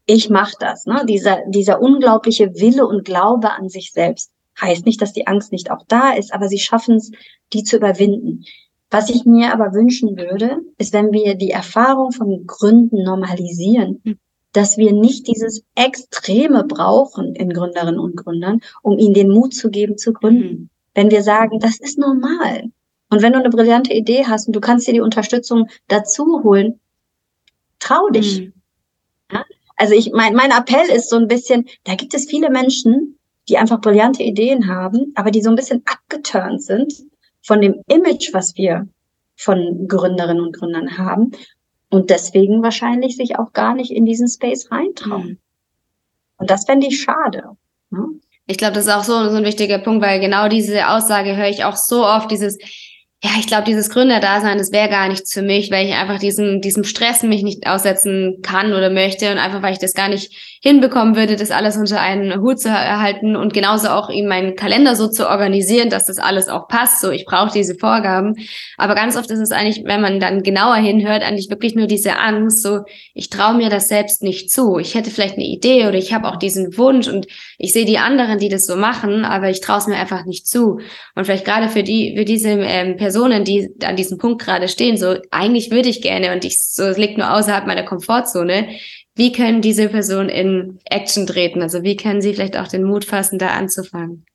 Ich mache das, ne? Dieser, dieser unglaubliche Wille und Glaube an sich selbst. Heißt nicht, dass die Angst nicht auch da ist, aber sie schaffen es, die zu überwinden. Was ich mir aber wünschen würde, ist, wenn wir die Erfahrung von Gründen normalisieren, mhm dass wir nicht dieses Extreme brauchen in Gründerinnen und Gründern, um ihnen den Mut zu geben, zu gründen. Mhm. Wenn wir sagen, das ist normal. Und wenn du eine brillante Idee hast und du kannst dir die Unterstützung dazu holen, trau dich. Mhm. Ja? Also ich, mein, mein Appell ist so ein bisschen, da gibt es viele Menschen, die einfach brillante Ideen haben, aber die so ein bisschen abgeturnt sind von dem Image, was wir von Gründerinnen und Gründern haben und deswegen wahrscheinlich sich auch gar nicht in diesen Space reintrauen. Mhm. Und das fände ich schade. Ne? Ich glaube, das ist auch so, so ein wichtiger Punkt, weil genau diese Aussage höre ich auch so oft, dieses, ja, ich glaube, dieses Gründerdasein, das wäre gar nichts für mich, weil ich einfach diesem, diesem Stress mich nicht aussetzen kann oder möchte und einfach, weil ich das gar nicht hinbekommen würde, das alles unter einen Hut zu erhalten und genauso auch eben meinen Kalender so zu organisieren, dass das alles auch passt. So, ich brauche diese Vorgaben. Aber ganz oft ist es eigentlich, wenn man dann genauer hinhört, eigentlich wirklich nur diese Angst, so, ich traue mir das selbst nicht zu. Ich hätte vielleicht eine Idee oder ich habe auch diesen Wunsch und ich sehe die anderen, die das so machen, aber ich traue es mir einfach nicht zu. Und vielleicht gerade für die, für diese ähm, Personen, die an diesem Punkt gerade stehen, so eigentlich würde ich gerne und ich so es liegt nur außerhalb meiner Komfortzone. Wie können diese Personen in Action treten? Also wie können sie vielleicht auch den Mut fassen, da anzufangen?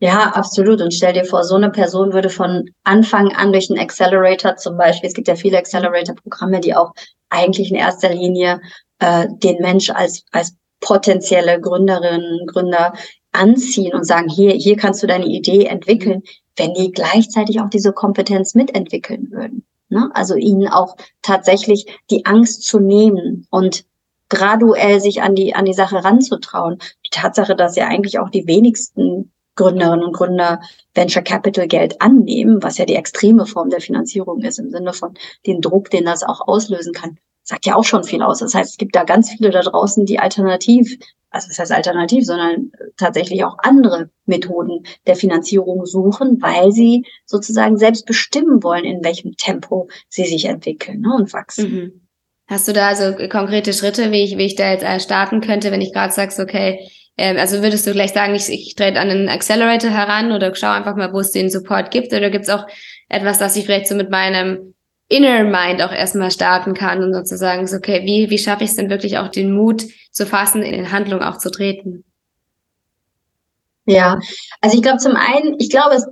Ja, absolut. Und stell dir vor, so eine Person würde von Anfang an durch einen Accelerator zum Beispiel, es gibt ja viele Accelerator-Programme, die auch eigentlich in erster Linie äh, den Mensch als, als potenzielle Gründerinnen, Gründer anziehen und sagen, hier, hier kannst du deine Idee entwickeln wenn die gleichzeitig auch diese Kompetenz mitentwickeln würden. Ne? Also ihnen auch tatsächlich die Angst zu nehmen und graduell sich an die, an die Sache ranzutrauen. Die Tatsache, dass ja eigentlich auch die wenigsten Gründerinnen und Gründer Venture Capital Geld annehmen, was ja die extreme Form der Finanzierung ist, im Sinne von den Druck, den das auch auslösen kann, sagt ja auch schon viel aus. Das heißt, es gibt da ganz viele da draußen, die alternativ, also das heißt alternativ, sondern tatsächlich auch andere Methoden der Finanzierung suchen, weil sie sozusagen selbst bestimmen wollen, in welchem Tempo sie sich entwickeln ne, und wachsen. Mhm. Hast du da also konkrete Schritte, wie ich, wie ich da jetzt äh, starten könnte, wenn ich gerade sagst, okay, ähm, also würdest du gleich sagen, ich, ich trete an einen Accelerator heran oder schau einfach mal, wo es den Support gibt? Oder gibt es auch etwas, das ich vielleicht so mit meinem Inner Mind auch erstmal starten kann und sozusagen so, okay, wie, wie schaffe ich es denn wirklich auch den Mut zu fassen, in Handlung auch zu treten? Ja, also ich glaube zum einen, ich glaube, es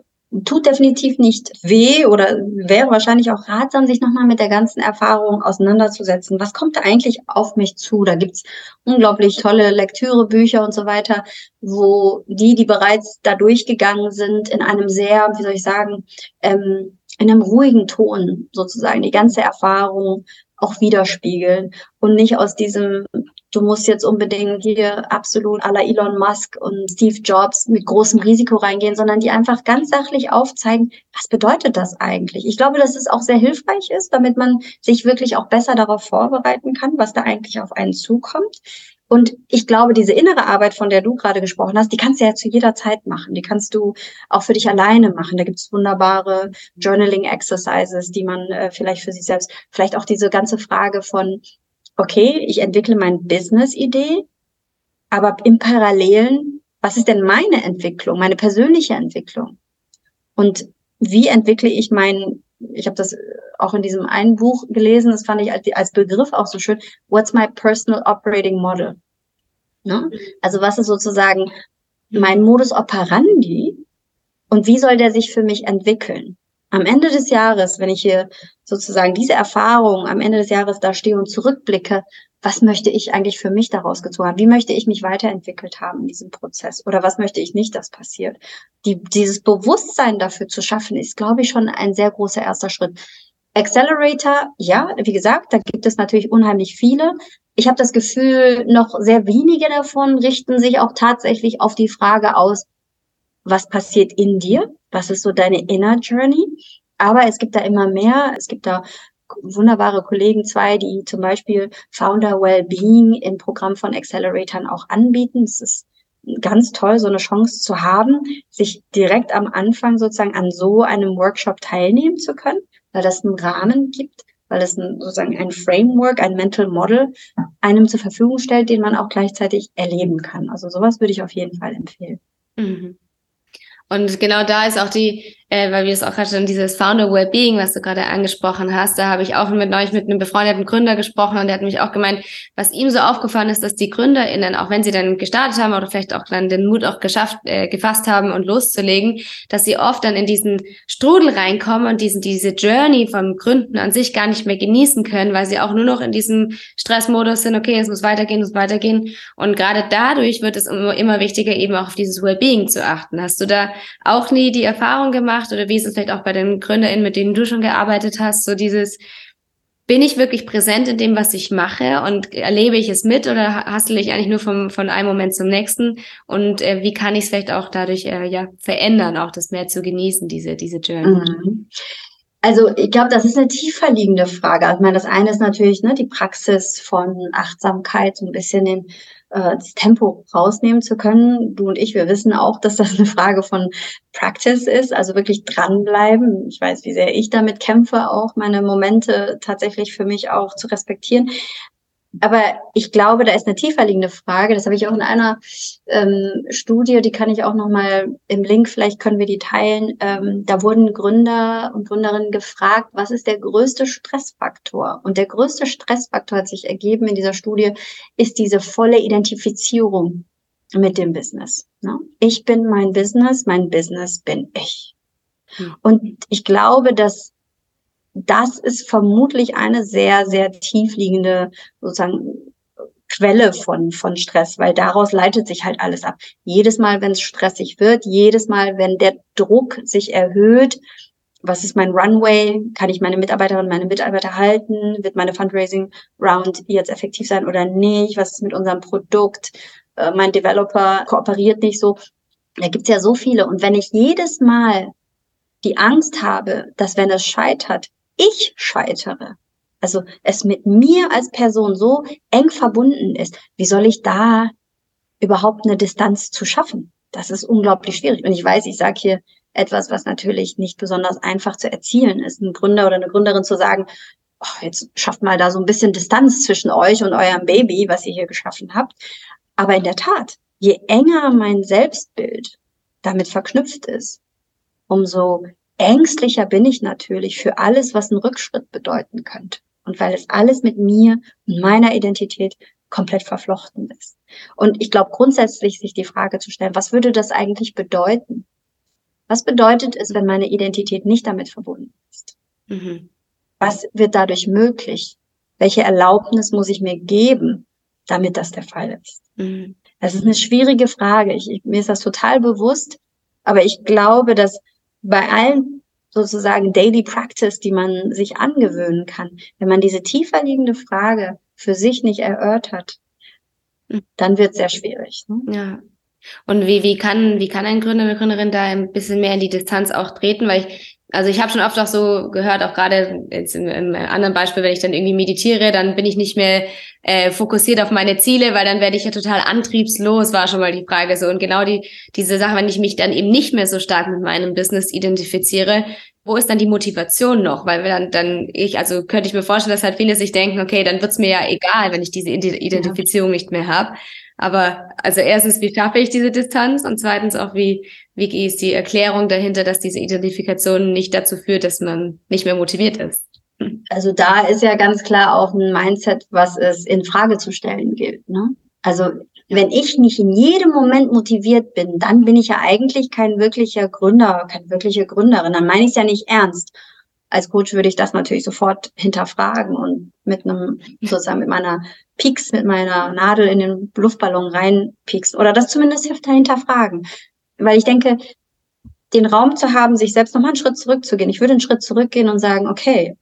tut definitiv nicht weh oder wäre wahrscheinlich auch ratsam, sich nochmal mit der ganzen Erfahrung auseinanderzusetzen. Was kommt da eigentlich auf mich zu? Da gibt's unglaublich tolle Lektüre, Bücher und so weiter, wo die, die bereits da durchgegangen sind, in einem sehr, wie soll ich sagen, ähm, in einem ruhigen Ton sozusagen die ganze Erfahrung auch widerspiegeln und nicht aus diesem du musst jetzt unbedingt hier absolut aller Elon Musk und Steve Jobs mit großem Risiko reingehen, sondern die einfach ganz sachlich aufzeigen, was bedeutet das eigentlich? Ich glaube, dass es auch sehr hilfreich ist, damit man sich wirklich auch besser darauf vorbereiten kann, was da eigentlich auf einen zukommt. Und ich glaube, diese innere Arbeit, von der du gerade gesprochen hast, die kannst du ja zu jeder Zeit machen. Die kannst du auch für dich alleine machen. Da gibt es wunderbare Journaling-Exercises, die man äh, vielleicht für sich selbst, vielleicht auch diese ganze Frage von, okay, ich entwickle meine Business-Idee, aber im Parallelen, was ist denn meine Entwicklung, meine persönliche Entwicklung? Und wie entwickle ich mein, ich habe das auch in diesem einen Buch gelesen, das fand ich als, als Begriff auch so schön, what's my personal operating model? Ne? Also was ist sozusagen mein Modus operandi und wie soll der sich für mich entwickeln? am Ende des Jahres, wenn ich hier sozusagen diese Erfahrung am Ende des Jahres da stehe und zurückblicke, was möchte ich eigentlich für mich daraus gezogen haben? Wie möchte ich mich weiterentwickelt haben in diesem Prozess? Oder was möchte ich nicht, dass passiert? Die, dieses Bewusstsein dafür zu schaffen, ist, glaube ich, schon ein sehr großer erster Schritt. Accelerator, ja, wie gesagt, da gibt es natürlich unheimlich viele. Ich habe das Gefühl, noch sehr wenige davon richten sich auch tatsächlich auf die Frage aus, was passiert in dir, was ist so deine Inner Journey. Aber es gibt da immer mehr. Es gibt da wunderbare Kollegen, zwei, die zum Beispiel Founder Wellbeing im Programm von Acceleratoren auch anbieten. Es ist ganz toll, so eine Chance zu haben, sich direkt am Anfang sozusagen an so einem Workshop teilnehmen zu können, weil das einen Rahmen gibt, weil es ein, sozusagen ein Framework, ein Mental Model einem zur Verfügung stellt, den man auch gleichzeitig erleben kann. Also sowas würde ich auf jeden Fall empfehlen. Mhm. Und genau da ist auch die, äh, weil wir es auch gerade schon dieses Founder Wellbeing, was du gerade angesprochen hast, da habe ich auch mit neulich mit einem befreundeten Gründer gesprochen und der hat mich auch gemeint, was ihm so aufgefallen ist, dass die GründerInnen, auch wenn sie dann gestartet haben oder vielleicht auch dann den Mut auch geschafft, äh, gefasst haben und loszulegen, dass sie oft dann in diesen Strudel reinkommen und diesen, diese Journey vom Gründen an sich gar nicht mehr genießen können, weil sie auch nur noch in diesem Stressmodus sind, okay, es muss weitergehen, es muss weitergehen. Und gerade dadurch wird es immer, immer wichtiger, eben auch auf dieses Wellbeing zu achten. Hast du da auch nie die Erfahrung gemacht oder wie ist es vielleicht auch bei den GründerInnen, mit denen du schon gearbeitet hast, so dieses, bin ich wirklich präsent in dem, was ich mache und erlebe ich es mit oder hastle ich eigentlich nur vom, von einem Moment zum nächsten und äh, wie kann ich es vielleicht auch dadurch äh, ja verändern, auch das mehr zu genießen, diese, diese Journey? Mhm. Also ich glaube, das ist eine tiefer liegende Frage. Also, ich meine, das eine ist natürlich ne, die Praxis von Achtsamkeit, so ein bisschen den äh, das Tempo rausnehmen zu können. Du und ich, wir wissen auch, dass das eine Frage von Practice ist, also wirklich dranbleiben. Ich weiß, wie sehr ich damit kämpfe, auch meine Momente tatsächlich für mich auch zu respektieren. Aber ich glaube, da ist eine tiefer liegende Frage. Das habe ich auch in einer ähm, Studie, die kann ich auch nochmal im Link, vielleicht können wir die teilen. Ähm, da wurden Gründer und Gründerinnen gefragt, was ist der größte Stressfaktor? Und der größte Stressfaktor hat sich ergeben in dieser Studie, ist diese volle Identifizierung mit dem Business. Ne? Ich bin mein Business, mein Business bin ich. Hm. Und ich glaube, dass das ist vermutlich eine sehr, sehr tiefliegende sozusagen Quelle von, von Stress, weil daraus leitet sich halt alles ab. Jedes Mal, wenn es stressig wird, jedes Mal, wenn der Druck sich erhöht, was ist mein Runway? Kann ich meine Mitarbeiterinnen, meine Mitarbeiter halten? Wird meine Fundraising Round jetzt effektiv sein oder nicht? Was ist mit unserem Produkt? Äh, mein Developer kooperiert nicht so. Da gibt's ja so viele. Und wenn ich jedes Mal die Angst habe, dass wenn es scheitert, ich scheitere, also es mit mir als Person so eng verbunden ist, wie soll ich da überhaupt eine Distanz zu schaffen? Das ist unglaublich schwierig. Und ich weiß, ich sage hier etwas, was natürlich nicht besonders einfach zu erzielen ist, ein Gründer oder eine Gründerin zu sagen, oh, jetzt schafft mal da so ein bisschen Distanz zwischen euch und eurem Baby, was ihr hier geschaffen habt. Aber in der Tat, je enger mein Selbstbild damit verknüpft ist, umso ängstlicher bin ich natürlich für alles, was einen Rückschritt bedeuten könnte. Und weil es alles mit mir und meiner Identität komplett verflochten ist. Und ich glaube grundsätzlich sich die Frage zu stellen, was würde das eigentlich bedeuten? Was bedeutet es, wenn meine Identität nicht damit verbunden ist? Mhm. Was wird dadurch möglich? Welche Erlaubnis muss ich mir geben, damit das der Fall ist? Mhm. Das ist eine schwierige Frage. Ich, ich, mir ist das total bewusst. Aber ich glaube, dass bei allen sozusagen Daily Practice, die man sich angewöhnen kann, wenn man diese tiefer liegende Frage für sich nicht erörtert, mhm. dann wird es sehr schwierig. Ne? Ja. Und wie, wie kann, wie kann ein Gründer, eine Gründerin da ein bisschen mehr in die Distanz auch treten? Weil ich, also ich habe schon oft auch so gehört, auch gerade jetzt im, im anderen Beispiel, wenn ich dann irgendwie meditiere, dann bin ich nicht mehr äh, fokussiert auf meine Ziele, weil dann werde ich ja total antriebslos, war schon mal die Frage so. Und genau die, diese Sache, wenn ich mich dann eben nicht mehr so stark mit meinem Business identifiziere, wo ist dann die Motivation noch? Weil dann, dann ich, also könnte ich mir vorstellen, dass halt viele sich denken, okay, dann wird's mir ja egal, wenn ich diese Identifizierung ja. nicht mehr habe. Aber also erstens, wie schaffe ich diese Distanz? Und zweitens auch, wie, wie ist die Erklärung dahinter, dass diese Identifikation nicht dazu führt, dass man nicht mehr motiviert ist? Also da ist ja ganz klar auch ein Mindset, was es in Frage zu stellen gilt. Ne? Also wenn ich nicht in jedem Moment motiviert bin, dann bin ich ja eigentlich kein wirklicher Gründer, keine wirkliche Gründerin. Dann meine ich es ja nicht ernst als Coach würde ich das natürlich sofort hinterfragen und mit einem, sozusagen mit meiner Peaks, mit meiner Nadel in den Luftballon reinpieksen oder das zumindest hinterfragen. Weil ich denke, den Raum zu haben, sich selbst nochmal einen Schritt zurückzugehen. Ich würde einen Schritt zurückgehen und sagen, okay,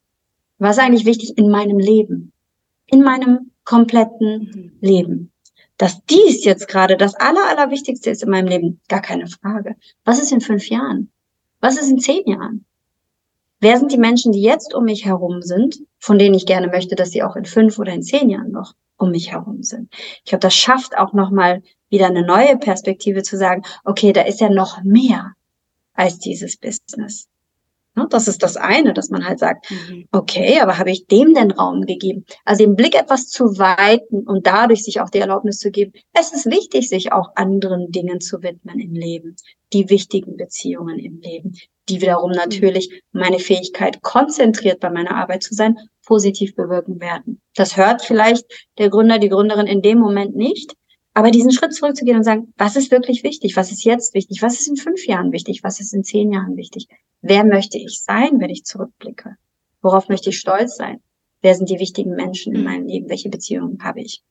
was ist eigentlich wichtig in meinem Leben? In meinem kompletten mhm. Leben. Dass dies jetzt gerade das Aller, Allerwichtigste ist in meinem Leben, gar keine Frage. Was ist in fünf Jahren? Was ist in zehn Jahren? Wer sind die Menschen, die jetzt um mich herum sind, von denen ich gerne möchte, dass sie auch in fünf oder in zehn Jahren noch um mich herum sind? Ich glaube, das schafft auch nochmal wieder eine neue Perspektive zu sagen, okay, da ist ja noch mehr als dieses Business. Ne, das ist das eine, dass man halt sagt, mhm. okay, aber habe ich dem den Raum gegeben? Also den Blick etwas zu weiten und dadurch sich auch die Erlaubnis zu geben. Es ist wichtig, sich auch anderen Dingen zu widmen im Leben, die wichtigen Beziehungen im Leben, die wiederum mhm. natürlich meine Fähigkeit, konzentriert bei meiner Arbeit zu sein, positiv bewirken werden. Das hört vielleicht der Gründer, die Gründerin in dem Moment nicht, aber diesen Schritt zurückzugehen und sagen, was ist wirklich wichtig? Was ist jetzt wichtig? Was ist in fünf Jahren wichtig? Was ist in zehn Jahren wichtig? Wer möchte ich sein, wenn ich zurückblicke? Worauf möchte ich stolz sein? Wer sind die wichtigen Menschen in mhm. meinem Leben? Welche Beziehungen habe ich?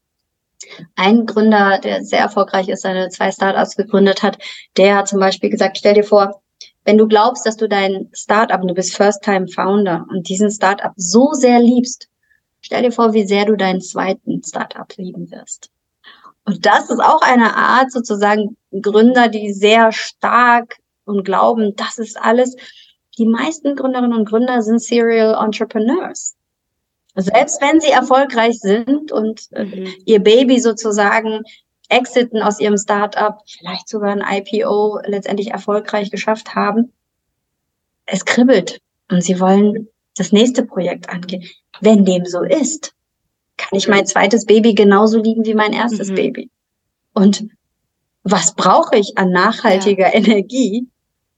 Ein Gründer, der sehr erfolgreich ist, seine zwei Startups gegründet hat, der hat zum Beispiel gesagt, stell dir vor, wenn du glaubst, dass du dein Startup, und du bist First-Time-Founder und diesen Startup so sehr liebst, stell dir vor, wie sehr du deinen zweiten Startup lieben wirst. Und das ist auch eine Art sozusagen Gründer, die sehr stark und glauben, das ist alles. Die meisten Gründerinnen und Gründer sind Serial Entrepreneurs. Selbst wenn sie erfolgreich sind und äh, mhm. ihr Baby sozusagen exiten aus ihrem Startup, vielleicht sogar ein IPO letztendlich erfolgreich geschafft haben, es kribbelt und sie wollen das nächste Projekt angehen. Wenn dem so ist, kann ich mein zweites Baby genauso lieben wie mein erstes mhm. Baby. Und was brauche ich an nachhaltiger ja. Energie,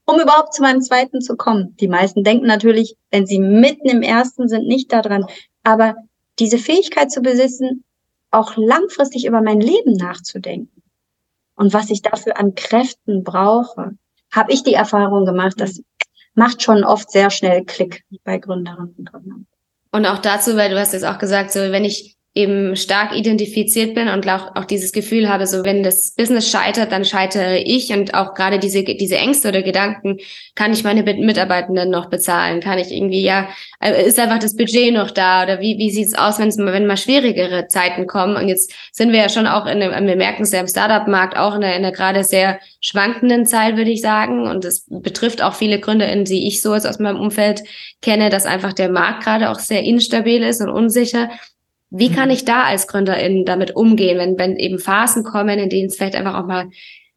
um überhaupt zu meinem zweiten zu kommen? Die meisten denken natürlich, wenn sie mitten im ersten sind, nicht daran. Aber diese Fähigkeit zu besitzen, auch langfristig über mein Leben nachzudenken und was ich dafür an Kräften brauche, habe ich die Erfahrung gemacht, das macht schon oft sehr schnell Klick bei Gründerinnen und Gründern. Und auch dazu, weil du hast jetzt auch gesagt, so wenn ich eben stark identifiziert bin und auch, auch dieses Gefühl habe, so wenn das Business scheitert, dann scheitere ich und auch gerade diese, diese Ängste oder Gedanken, kann ich meine Mitarbeitenden noch bezahlen? Kann ich irgendwie, ja, äh, ist einfach das Budget noch da oder wie, wie sieht's aus, wenn es mal, wenn mal schwierigere Zeiten kommen? Und jetzt sind wir ja schon auch in einem, wir merken es ja im Startup-Markt auch in einer, in einer gerade sehr schwankenden Zeit, würde ich sagen. Und es betrifft auch viele GründerInnen, die ich so jetzt aus meinem Umfeld kenne, dass einfach der Markt gerade auch sehr instabil ist und unsicher. Wie kann ich da als Gründerin damit umgehen, wenn, wenn eben Phasen kommen, in denen es vielleicht einfach auch mal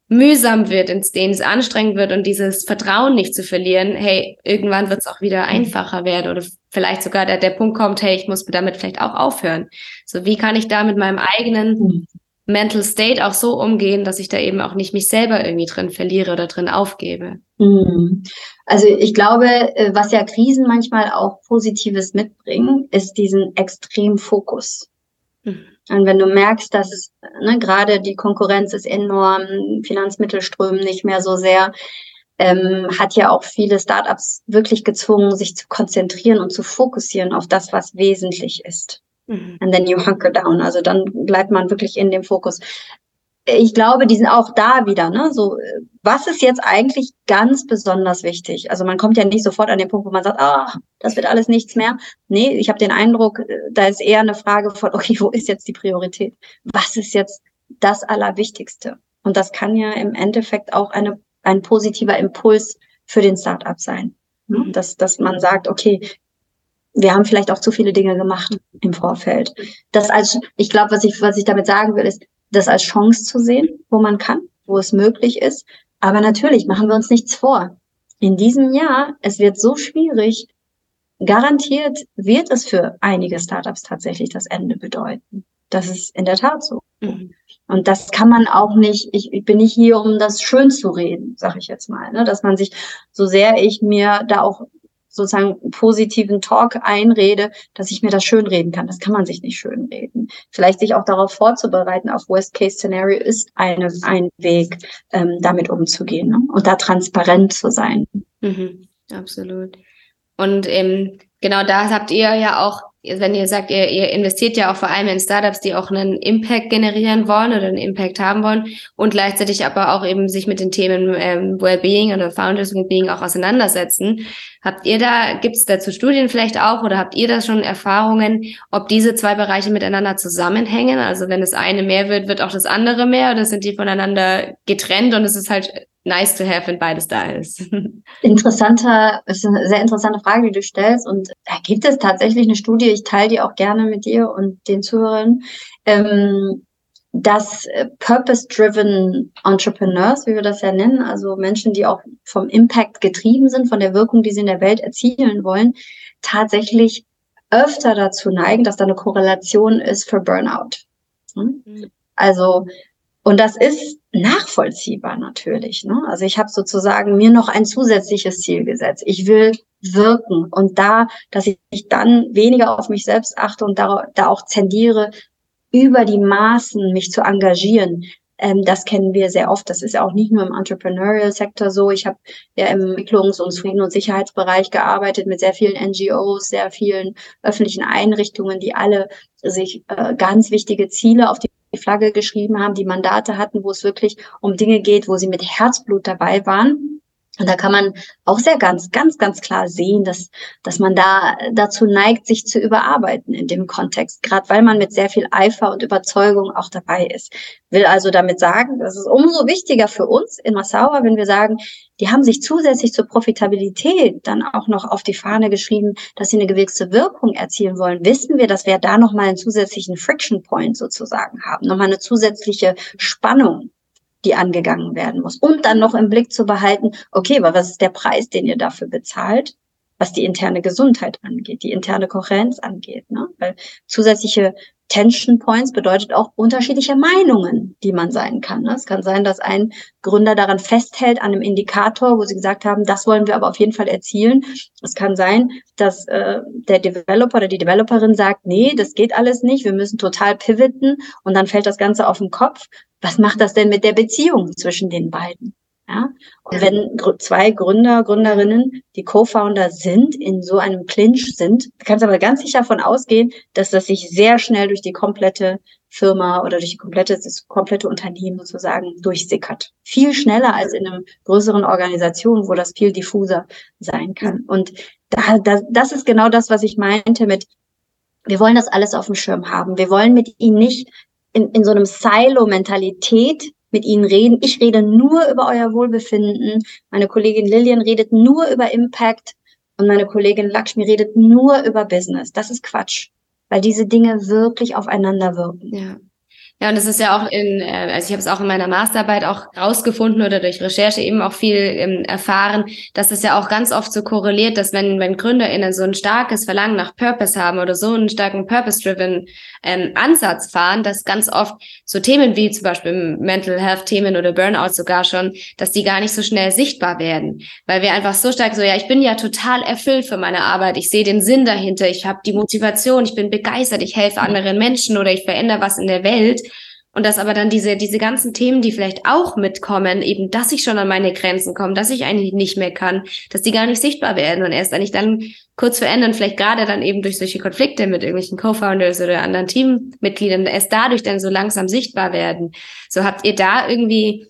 mühsam wird, in denen es anstrengend wird und dieses Vertrauen nicht zu verlieren, hey, irgendwann wird es auch wieder mhm. einfacher werden oder vielleicht sogar der, der Punkt kommt, hey, ich muss damit vielleicht auch aufhören. So, wie kann ich da mit meinem eigenen mhm. Mental State auch so umgehen, dass ich da eben auch nicht mich selber irgendwie drin verliere oder drin aufgebe. Mhm. Also ich glaube, äh, was ja Krisen manchmal auch Positives mitbringen, ist diesen extremen Fokus. Mhm. Und wenn du merkst, dass es, ne, gerade die Konkurrenz ist enorm, Finanzmittel strömen nicht mehr so sehr, ähm, hat ja auch viele Startups wirklich gezwungen, sich zu konzentrieren und zu fokussieren auf das, was wesentlich ist. Mhm. And then you hunker down. Also dann bleibt man wirklich in dem Fokus. Ich glaube, die sind auch da wieder, ne? So, was ist jetzt eigentlich ganz besonders wichtig? Also man kommt ja nicht sofort an den Punkt, wo man sagt, ah, das wird alles nichts mehr. Nee, ich habe den Eindruck, da ist eher eine Frage von, (laughs) okay, wo ist jetzt die Priorität? Was ist jetzt das Allerwichtigste? Und das kann ja im Endeffekt auch eine, ein positiver Impuls für den Startup sein. Mhm. Dass, dass man sagt, okay, wir haben vielleicht auch zu viele Dinge gemacht im Vorfeld. Das als, ich glaube, was ich, was ich damit sagen will, ist, das als Chance zu sehen, wo man kann, wo es möglich ist. Aber natürlich machen wir uns nichts vor. In diesem Jahr, es wird so schwierig, garantiert wird es für einige Startups tatsächlich das Ende bedeuten. Das ist in der Tat so. Mhm. Und das kann man auch nicht, ich, ich bin nicht hier, um das schön zu reden, sage ich jetzt mal, ne? dass man sich, so sehr ich mir da auch sozusagen positiven Talk einrede, dass ich mir das schönreden kann. Das kann man sich nicht schönreden. Vielleicht sich auch darauf vorzubereiten, auf Worst-Case-Szenario ist eine, ein Weg, ähm, damit umzugehen ne? und da transparent zu sein. Mhm, absolut. Und ähm, genau da habt ihr ja auch wenn ihr sagt, ihr, ihr investiert ja auch vor allem in Startups, die auch einen Impact generieren wollen oder einen Impact haben wollen und gleichzeitig aber auch eben sich mit den Themen ähm, Wellbeing oder Founders Wellbeing auch auseinandersetzen. Habt ihr da, gibt es dazu Studien vielleicht auch oder habt ihr da schon Erfahrungen, ob diese zwei Bereiche miteinander zusammenhängen? Also wenn das eine mehr wird, wird auch das andere mehr oder sind die voneinander getrennt und es ist halt nice to have, wenn beides da ist. (laughs) Interessanter, ist eine sehr interessante Frage, die du stellst. Und da gibt es tatsächlich eine Studie, ich teile die auch gerne mit dir und den Zuhörern, ähm, dass äh, Purpose-Driven Entrepreneurs, wie wir das ja nennen, also Menschen, die auch vom Impact getrieben sind, von der Wirkung, die sie in der Welt erzielen wollen, tatsächlich öfter dazu neigen, dass da eine Korrelation ist für Burnout. Hm? Mhm. Also und das ist nachvollziehbar natürlich. Ne? Also ich habe sozusagen mir noch ein zusätzliches Ziel gesetzt. Ich will wirken und da, dass ich dann weniger auf mich selbst achte und da, da auch zendiere, über die Maßen mich zu engagieren. Ähm, das kennen wir sehr oft. Das ist auch nicht nur im Entrepreneurial-Sektor so. Ich habe ja im Entwicklungs- und Frieden- und Sicherheitsbereich gearbeitet mit sehr vielen NGOs, sehr vielen öffentlichen Einrichtungen, die alle sich äh, ganz wichtige Ziele auf die Flagge geschrieben haben, die Mandate hatten, wo es wirklich um Dinge geht, wo sie mit Herzblut dabei waren. Und da kann man auch sehr ganz, ganz, ganz klar sehen, dass, dass man da dazu neigt, sich zu überarbeiten in dem Kontext, gerade weil man mit sehr viel Eifer und Überzeugung auch dabei ist. Will also damit sagen, das ist umso wichtiger für uns in Massaua, wenn wir sagen, die haben sich zusätzlich zur Profitabilität dann auch noch auf die Fahne geschrieben, dass sie eine gewisse Wirkung erzielen wollen. Wissen wir, dass wir da nochmal einen zusätzlichen Friction Point sozusagen haben, nochmal eine zusätzliche Spannung die angegangen werden muss. Und dann noch im Blick zu behalten, okay, aber was ist der Preis, den ihr dafür bezahlt, was die interne Gesundheit angeht, die interne Kohärenz angeht. Ne? Weil zusätzliche Tension Points bedeutet auch unterschiedliche Meinungen, die man sein kann. Ne? Es kann sein, dass ein Gründer daran festhält an einem Indikator, wo sie gesagt haben, das wollen wir aber auf jeden Fall erzielen. Es kann sein, dass äh, der Developer oder die Developerin sagt, nee, das geht alles nicht, wir müssen total pivoten und dann fällt das Ganze auf den Kopf. Was macht das denn mit der Beziehung zwischen den beiden? Ja? Und wenn zwei Gründer, Gründerinnen, die Co-Founder sind, in so einem Clinch sind, kannst du aber ganz sicher davon ausgehen, dass das sich sehr schnell durch die komplette Firma oder durch die komplette, das komplette Unternehmen sozusagen durchsickert. Viel schneller als in einer größeren Organisation, wo das viel diffuser sein kann. Und da, da, das ist genau das, was ich meinte mit, wir wollen das alles auf dem Schirm haben. Wir wollen mit ihnen nicht in, in so einem Silo-Mentalität mit ihnen reden. Ich rede nur über euer Wohlbefinden. Meine Kollegin Lillian redet nur über Impact und meine Kollegin Lakshmi redet nur über Business. Das ist Quatsch, weil diese Dinge wirklich aufeinander wirken. Ja. Ja, und das ist ja auch in, äh, also ich habe es auch in meiner Masterarbeit auch rausgefunden oder durch Recherche eben auch viel ähm, erfahren, dass es ja auch ganz oft so korreliert, dass wenn, wenn GründerInnen so ein starkes Verlangen nach Purpose haben oder so einen starken Purpose-driven ähm, Ansatz fahren, dass ganz oft so Themen wie zum Beispiel Mental Health Themen oder Burnout sogar schon, dass die gar nicht so schnell sichtbar werden, weil wir einfach so stark so, ja, ich bin ja total erfüllt für meine Arbeit, ich sehe den Sinn dahinter, ich habe die Motivation, ich bin begeistert, ich helfe anderen Menschen oder ich verändere was in der Welt und dass aber dann diese, diese ganzen Themen, die vielleicht auch mitkommen, eben, dass ich schon an meine Grenzen komme, dass ich eigentlich nicht mehr kann, dass die gar nicht sichtbar werden und erst eigentlich dann kurz verändern, vielleicht gerade dann eben durch solche Konflikte mit irgendwelchen Co-Founders oder anderen Teammitgliedern, erst dadurch dann so langsam sichtbar werden. So habt ihr da irgendwie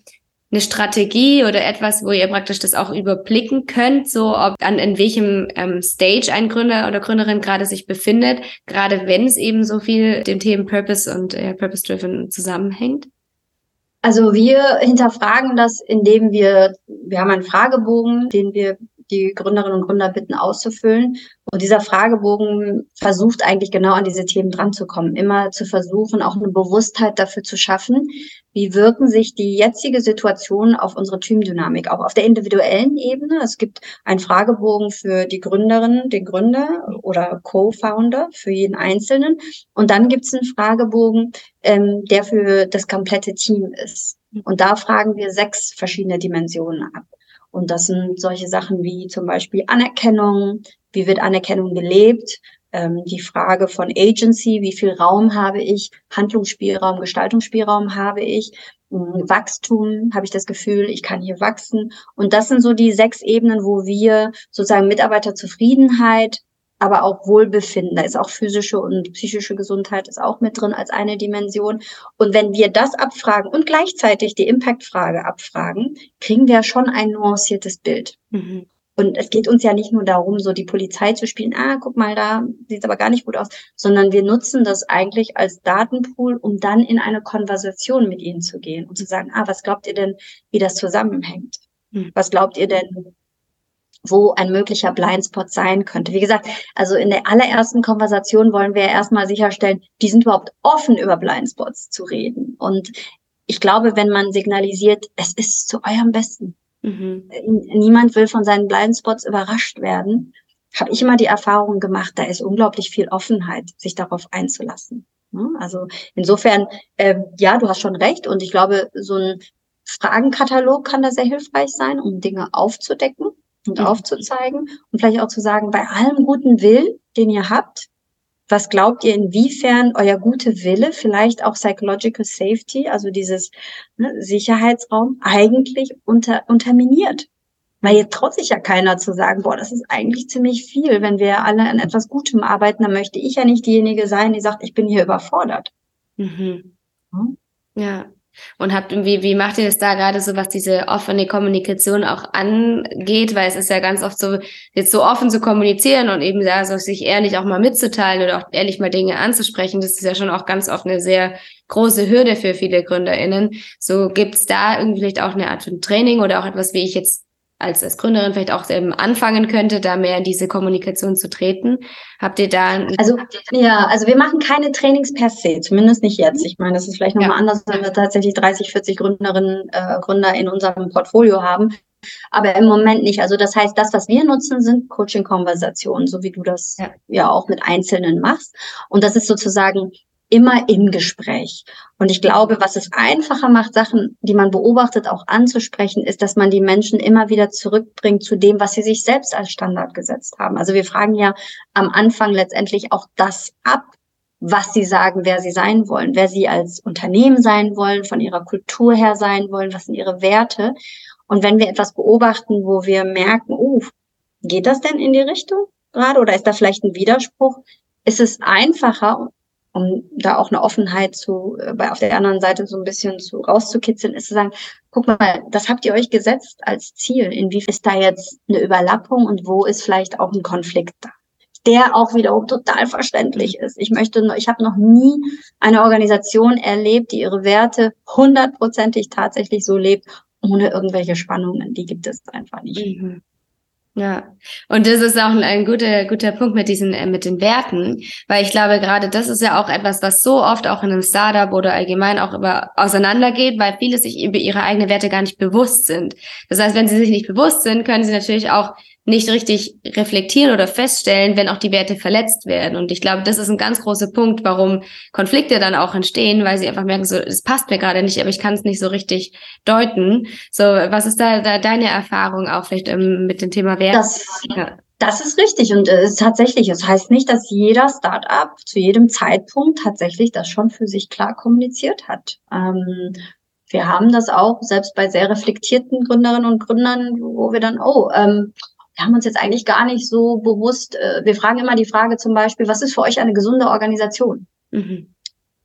eine Strategie oder etwas, wo ihr praktisch das auch überblicken könnt, so ob an in welchem ähm, Stage ein Gründer oder Gründerin gerade sich befindet, gerade wenn es eben so viel dem Themen Purpose und äh, Purpose-Driven zusammenhängt? Also wir hinterfragen das, indem wir, wir haben einen Fragebogen, den wir die Gründerinnen und Gründer bitten auszufüllen. Und dieser Fragebogen versucht eigentlich genau an diese Themen dran zu kommen, immer zu versuchen, auch eine Bewusstheit dafür zu schaffen, wie wirken sich die jetzige Situation auf unsere Teamdynamik, auch auf der individuellen Ebene. Es gibt einen Fragebogen für die Gründerin, den Gründer oder Co-Founder für jeden Einzelnen. Und dann gibt es einen Fragebogen, ähm, der für das komplette Team ist. Und da fragen wir sechs verschiedene Dimensionen ab. Und das sind solche Sachen wie zum Beispiel Anerkennung, wie wird Anerkennung gelebt, ähm, die Frage von Agency, wie viel Raum habe ich, Handlungsspielraum, Gestaltungsspielraum habe ich, ähm, Wachstum, habe ich das Gefühl, ich kann hier wachsen. Und das sind so die sechs Ebenen, wo wir sozusagen Mitarbeiterzufriedenheit, aber auch Wohlbefinden. Da ist auch physische und psychische Gesundheit ist auch mit drin als eine Dimension. Und wenn wir das abfragen und gleichzeitig die Impact-Frage abfragen, kriegen wir schon ein nuanciertes Bild. Mhm. Und es geht uns ja nicht nur darum, so die Polizei zu spielen, ah, guck mal, da sieht aber gar nicht gut aus, sondern wir nutzen das eigentlich als Datenpool, um dann in eine Konversation mit ihnen zu gehen und zu sagen, ah, was glaubt ihr denn, wie das zusammenhängt? Mhm. Was glaubt ihr denn, wo ein möglicher Blindspot sein könnte. Wie gesagt, also in der allerersten Konversation wollen wir erstmal sicherstellen, die sind überhaupt offen über Blindspots zu reden. Und ich glaube, wenn man signalisiert, es ist zu eurem Besten. Mhm. Niemand will von seinen Blindspots überrascht werden. Habe ich immer die Erfahrung gemacht, da ist unglaublich viel Offenheit, sich darauf einzulassen. Ne? Also insofern, äh, ja, du hast schon recht. Und ich glaube, so ein Fragenkatalog kann da sehr hilfreich sein, um Dinge aufzudecken und mhm. aufzuzeigen und vielleicht auch zu sagen, bei allem guten Willen, den ihr habt, was glaubt ihr, inwiefern euer gute Wille, vielleicht auch Psychological Safety, also dieses ne, Sicherheitsraum, eigentlich unter, unterminiert? Weil jetzt traut sich ja keiner zu sagen, boah, das ist eigentlich ziemlich viel. Wenn wir alle an etwas Gutem arbeiten, dann möchte ich ja nicht diejenige sein, die sagt, ich bin hier überfordert. Mhm. Hm? Ja, und habt irgendwie, wie macht ihr das da gerade so, was diese offene Kommunikation auch angeht? Weil es ist ja ganz oft so, jetzt so offen zu kommunizieren und eben da so sich ehrlich auch mal mitzuteilen oder auch ehrlich mal Dinge anzusprechen. Das ist ja schon auch ganz oft eine sehr große Hürde für viele GründerInnen. So gibt's da irgendwie vielleicht auch eine Art von Training oder auch etwas, wie ich jetzt als, als Gründerin vielleicht auch eben anfangen könnte, da mehr in diese Kommunikation zu treten? Habt ihr da? Also, ja, also wir machen keine Trainings per se, zumindest nicht jetzt. Ich meine, das ist vielleicht nochmal ja. anders, wenn wir tatsächlich 30, 40 Gründerinnen, äh, Gründer in unserem Portfolio haben. Aber im Moment nicht. Also das heißt, das, was wir nutzen, sind Coaching-Konversationen, so wie du das ja. ja auch mit Einzelnen machst. Und das ist sozusagen immer im Gespräch. Und ich glaube, was es einfacher macht, Sachen, die man beobachtet, auch anzusprechen, ist, dass man die Menschen immer wieder zurückbringt zu dem, was sie sich selbst als Standard gesetzt haben. Also wir fragen ja am Anfang letztendlich auch das ab, was sie sagen, wer sie sein wollen, wer sie als Unternehmen sein wollen, von ihrer Kultur her sein wollen, was sind ihre Werte. Und wenn wir etwas beobachten, wo wir merken, uh, geht das denn in die Richtung gerade oder ist da vielleicht ein Widerspruch, ist es einfacher, um da auch eine Offenheit zu, äh, bei auf der anderen Seite so ein bisschen zu rauszukitzeln, ist zu sagen, guck mal, das habt ihr euch gesetzt als Ziel. Inwiefern ist da jetzt eine Überlappung und wo ist vielleicht auch ein Konflikt da? Der auch wiederum total verständlich ist. Ich möchte, ich habe noch nie eine Organisation erlebt, die ihre Werte hundertprozentig tatsächlich so lebt, ohne irgendwelche Spannungen. Die gibt es einfach nicht. Mhm. Ja, und das ist auch ein, ein, guter, guter Punkt mit diesen, äh, mit den Werten, weil ich glaube, gerade das ist ja auch etwas, was so oft auch in einem Startup oder allgemein auch über auseinandergeht, weil viele sich über ihre eigenen Werte gar nicht bewusst sind. Das heißt, wenn sie sich nicht bewusst sind, können sie natürlich auch nicht richtig reflektieren oder feststellen, wenn auch die Werte verletzt werden. Und ich glaube, das ist ein ganz großer Punkt, warum Konflikte dann auch entstehen, weil sie einfach merken, so, es passt mir gerade nicht, aber ich kann es nicht so richtig deuten. So, was ist da, da deine Erfahrung auch vielleicht ähm, mit dem Thema Werte? Das, ja. das ist richtig und äh, tatsächlich, es das heißt nicht, dass jeder Startup zu jedem Zeitpunkt tatsächlich das schon für sich klar kommuniziert hat. Ähm, wir haben das auch selbst bei sehr reflektierten Gründerinnen und Gründern, wo wir dann, oh, ähm, wir haben uns jetzt eigentlich gar nicht so bewusst, äh, wir fragen immer die Frage zum Beispiel, was ist für euch eine gesunde Organisation? Mhm.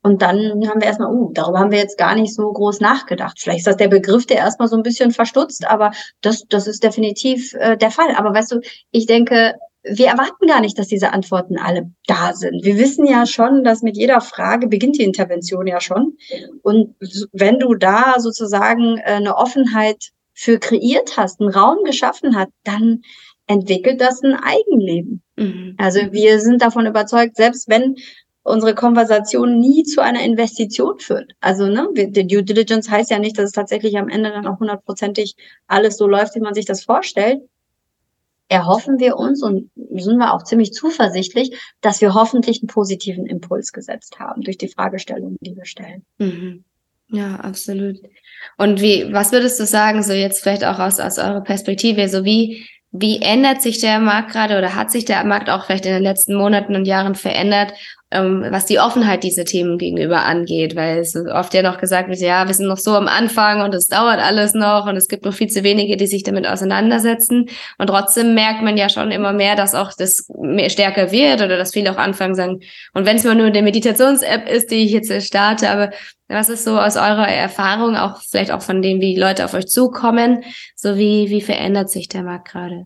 Und dann haben wir erstmal, uh, darüber haben wir jetzt gar nicht so groß nachgedacht. Vielleicht ist das der Begriff, der erstmal so ein bisschen verstutzt, aber das, das ist definitiv äh, der Fall. Aber weißt du, ich denke, wir erwarten gar nicht, dass diese Antworten alle da sind. Wir wissen ja schon, dass mit jeder Frage beginnt die Intervention ja schon. Und wenn du da sozusagen äh, eine Offenheit für kreiert hast, einen Raum geschaffen hat, dann entwickelt das ein Eigenleben. Mhm. Also wir sind davon überzeugt, selbst wenn unsere Konversation nie zu einer Investition führt. Also ne, die Due Diligence heißt ja nicht, dass es tatsächlich am Ende dann auch hundertprozentig alles so läuft, wie man sich das vorstellt. Erhoffen wir uns und sind wir auch ziemlich zuversichtlich, dass wir hoffentlich einen positiven Impuls gesetzt haben durch die Fragestellungen, die wir stellen. Mhm. Ja, absolut. Und wie, was würdest du sagen, so jetzt vielleicht auch aus, aus eurer Perspektive, so wie, wie ändert sich der Markt gerade oder hat sich der Markt auch vielleicht in den letzten Monaten und Jahren verändert ähm, was die Offenheit dieser Themen gegenüber angeht, weil es oft ja noch gesagt wird, ja, wir sind noch so am Anfang und es dauert alles noch und es gibt noch viel zu wenige, die sich damit auseinandersetzen. Und trotzdem merkt man ja schon immer mehr, dass auch das mehr stärker wird oder dass viele auch anfangen sagen, und wenn es nur eine Meditations-App ist, die ich jetzt starte, aber was ist so aus eurer Erfahrung, auch vielleicht auch von dem, wie Leute auf euch zukommen, so wie, wie verändert sich der Markt gerade?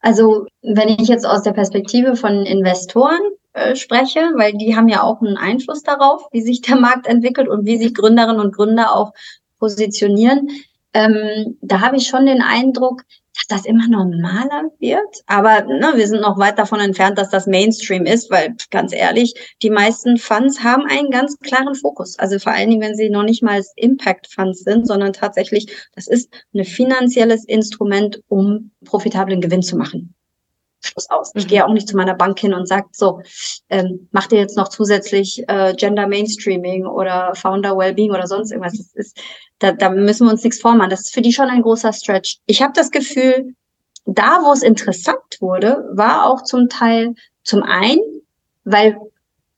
Also, wenn ich jetzt aus der Perspektive von Investoren äh, spreche, weil die haben ja auch einen Einfluss darauf, wie sich der Markt entwickelt und wie sich Gründerinnen und Gründer auch positionieren. Ähm, da habe ich schon den Eindruck, dass das immer normaler wird. Aber ne, wir sind noch weit davon entfernt, dass das Mainstream ist, weil ganz ehrlich, die meisten Funds haben einen ganz klaren Fokus. Also vor allen Dingen, wenn sie noch nicht mal Impact Funds sind, sondern tatsächlich, das ist ein finanzielles Instrument, um profitablen Gewinn zu machen. Schluss aus. Ich mhm. gehe auch nicht zu meiner Bank hin und sage, so, ähm, macht ihr jetzt noch zusätzlich äh, Gender Mainstreaming oder Founder Wellbeing oder sonst irgendwas. Das ist, da, da müssen wir uns nichts vormachen. Das ist für die schon ein großer Stretch. Ich habe das Gefühl, da, wo es interessant wurde, war auch zum Teil zum einen, weil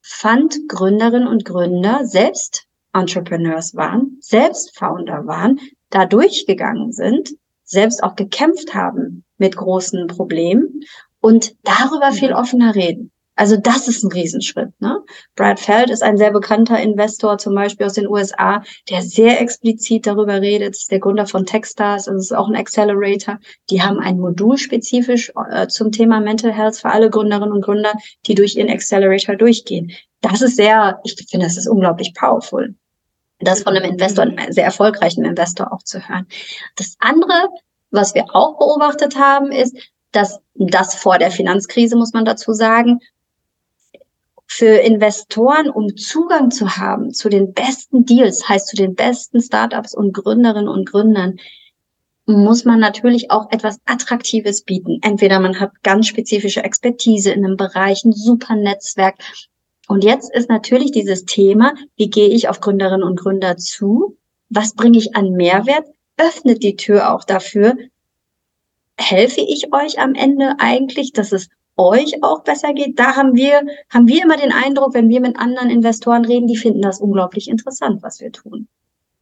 Fund Gründerinnen und Gründer selbst Entrepreneurs waren, selbst Founder waren, da durchgegangen sind, selbst auch gekämpft haben mit großen Problemen und darüber viel offener reden. Also das ist ein Riesenschritt. Ne? Brad Feld ist ein sehr bekannter Investor, zum Beispiel aus den USA, der sehr explizit darüber redet. Das ist der Gründer von Techstars, das ist auch ein Accelerator. Die haben ein Modul spezifisch äh, zum Thema Mental Health für alle Gründerinnen und Gründer, die durch ihren Accelerator durchgehen. Das ist sehr, ich finde, das ist unglaublich powerful. Das von einem Investor, einem sehr erfolgreichen Investor auch zu hören. Das andere, was wir auch beobachtet haben, ist, dass das vor der Finanzkrise, muss man dazu sagen, für Investoren, um Zugang zu haben zu den besten Deals, heißt zu den besten Startups und Gründerinnen und Gründern, muss man natürlich auch etwas Attraktives bieten. Entweder man hat ganz spezifische Expertise in einem Bereich, ein super Netzwerk. Und jetzt ist natürlich dieses Thema, wie gehe ich auf Gründerinnen und Gründer zu? Was bringe ich an Mehrwert? Öffnet die Tür auch dafür, helfe ich euch am Ende eigentlich, dass es euch auch besser geht? Da haben wir, haben wir immer den Eindruck, wenn wir mit anderen Investoren reden, die finden das unglaublich interessant, was wir tun.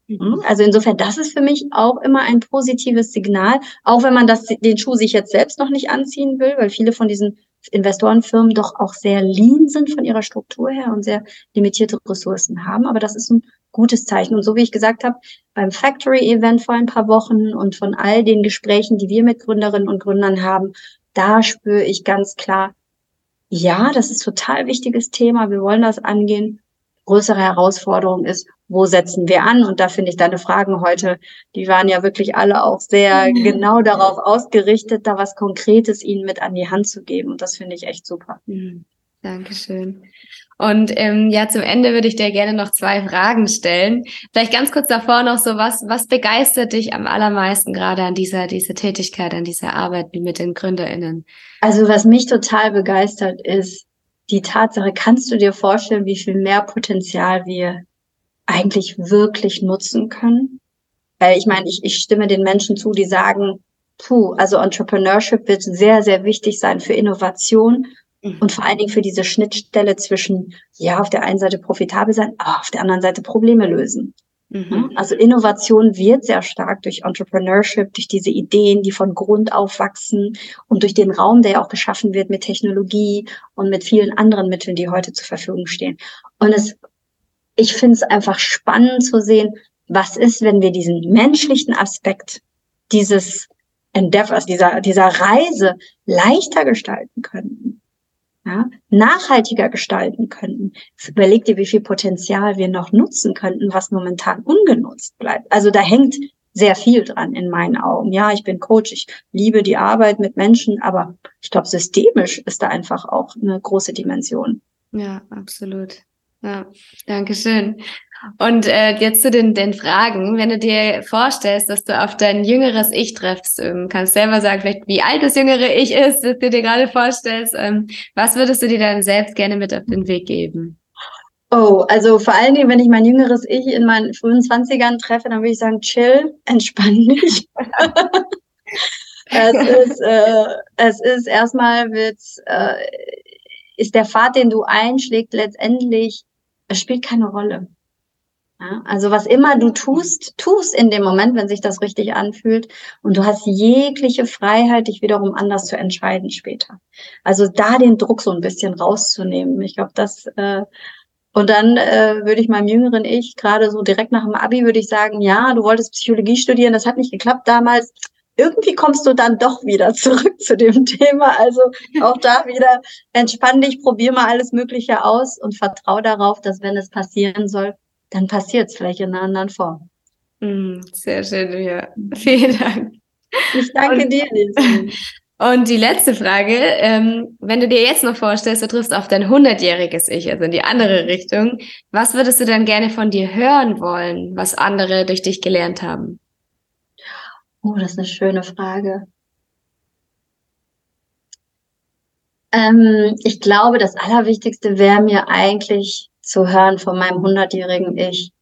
Mhm. Also insofern, das ist für mich auch immer ein positives Signal, auch wenn man das, den Schuh sich jetzt selbst noch nicht anziehen will, weil viele von diesen Investorenfirmen doch auch sehr lean sind von ihrer Struktur her und sehr limitierte Ressourcen haben. Aber das ist ein gutes Zeichen. Und so wie ich gesagt habe, beim Factory-Event vor ein paar Wochen und von all den Gesprächen, die wir mit Gründerinnen und Gründern haben, da spüre ich ganz klar, ja, das ist total wichtiges Thema. Wir wollen das angehen. Größere Herausforderung ist, wo setzen wir an? Und da finde ich deine Fragen heute, die waren ja wirklich alle auch sehr mhm. genau darauf ausgerichtet, da was Konkretes ihnen mit an die Hand zu geben. Und das finde ich echt super. Mhm. Dankeschön. Und ähm, ja, zum Ende würde ich dir gerne noch zwei Fragen stellen. Vielleicht ganz kurz davor noch so, was, was begeistert dich am allermeisten gerade an dieser, dieser Tätigkeit, an dieser Arbeit mit den GründerInnen? Also was mich total begeistert ist, die Tatsache, kannst du dir vorstellen, wie viel mehr Potenzial wir eigentlich wirklich nutzen können? Weil ich meine, ich, ich stimme den Menschen zu, die sagen, puh, also Entrepreneurship wird sehr, sehr wichtig sein für Innovation mhm. und vor allen Dingen für diese Schnittstelle zwischen, ja, auf der einen Seite profitabel sein, aber auf der anderen Seite Probleme lösen. Mhm. Also Innovation wird sehr stark durch Entrepreneurship, durch diese Ideen, die von Grund auf wachsen und durch den Raum, der ja auch geschaffen wird mit Technologie und mit vielen anderen Mitteln, die heute zur Verfügung stehen. Und es ich finde es einfach spannend zu sehen, was ist, wenn wir diesen menschlichen Aspekt dieses Endeavors, dieser, dieser Reise leichter gestalten könnten, ja, nachhaltiger gestalten könnten. Überleg dir, wie viel Potenzial wir noch nutzen könnten, was momentan ungenutzt bleibt. Also da hängt sehr viel dran in meinen Augen. Ja, ich bin Coach, ich liebe die Arbeit mit Menschen, aber ich glaube, systemisch ist da einfach auch eine große Dimension. Ja, absolut. Ja, danke schön. Und äh, jetzt zu den, den Fragen. Wenn du dir vorstellst, dass du auf dein jüngeres Ich treffst, ähm, kannst selber sagen, vielleicht wie alt das jüngere Ich ist, das du dir gerade vorstellst. Ähm, was würdest du dir dann selbst gerne mit auf den Weg geben? Oh, also vor allen Dingen, wenn ich mein jüngeres Ich in meinen frühen Zwanzigern treffe, dann würde ich sagen, chill, (laughs) entspann dich. es (laughs) ist, äh, es ist erstmal wird's, äh, ist der Pfad, den du einschlägst, letztendlich es spielt keine Rolle. Ja, also was immer du tust, tust in dem Moment, wenn sich das richtig anfühlt. Und du hast jegliche Freiheit, dich wiederum anders zu entscheiden später. Also da den Druck so ein bisschen rauszunehmen. Ich glaube, das äh, und dann äh, würde ich meinem jüngeren Ich, gerade so direkt nach dem Abi, würde ich sagen, ja, du wolltest Psychologie studieren, das hat nicht geklappt damals irgendwie kommst du dann doch wieder zurück zu dem (laughs) Thema. Also auch da wieder entspann dich, probier mal alles Mögliche aus und vertrau darauf, dass wenn es passieren soll, dann passiert es vielleicht in einer anderen Form. Mm, sehr schön, ja. (laughs) Vielen Dank. Ich danke und, dir, Lisa. (laughs) Und die letzte Frage, ähm, wenn du dir jetzt noch vorstellst, du triffst auf dein hundertjähriges Ich, also in die andere Richtung, was würdest du dann gerne von dir hören wollen, was andere durch dich gelernt haben? Oh, das ist eine schöne Frage. Ähm, ich glaube, das Allerwichtigste wäre mir eigentlich zu hören von meinem hundertjährigen Ich.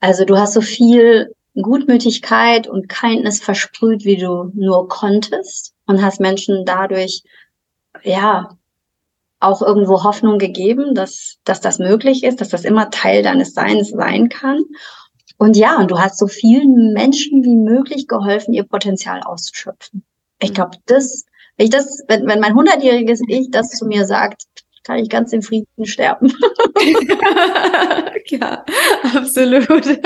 Also du hast so viel Gutmütigkeit und Kindness versprüht, wie du nur konntest und hast Menschen dadurch, ja, auch irgendwo Hoffnung gegeben, dass, dass das möglich ist, dass das immer Teil deines Seins sein kann. Und ja, und du hast so vielen Menschen wie möglich geholfen, ihr Potenzial auszuschöpfen. Ich mhm. glaube, das, wenn ich das, wenn, wenn mein hundertjähriges Ich das zu mir sagt, kann ich ganz im Frieden sterben. (laughs) (laughs) ja, absolut.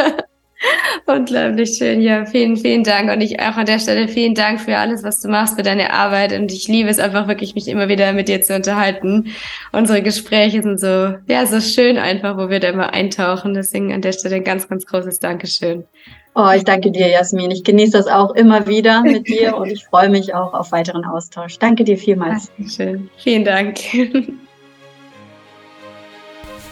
Unglaublich schön. Ja, vielen, vielen Dank. Und ich auch an der Stelle vielen Dank für alles, was du machst, für deine Arbeit. Und ich liebe es einfach wirklich, mich immer wieder mit dir zu unterhalten. Unsere Gespräche sind so, ja, so schön einfach, wo wir da immer eintauchen. Deswegen an der Stelle ein ganz, ganz großes Dankeschön. Oh, ich danke dir, Jasmin. Ich genieße das auch immer wieder mit dir (laughs) und ich freue mich auch auf weiteren Austausch. Danke dir vielmals. Dankeschön. Vielen Dank.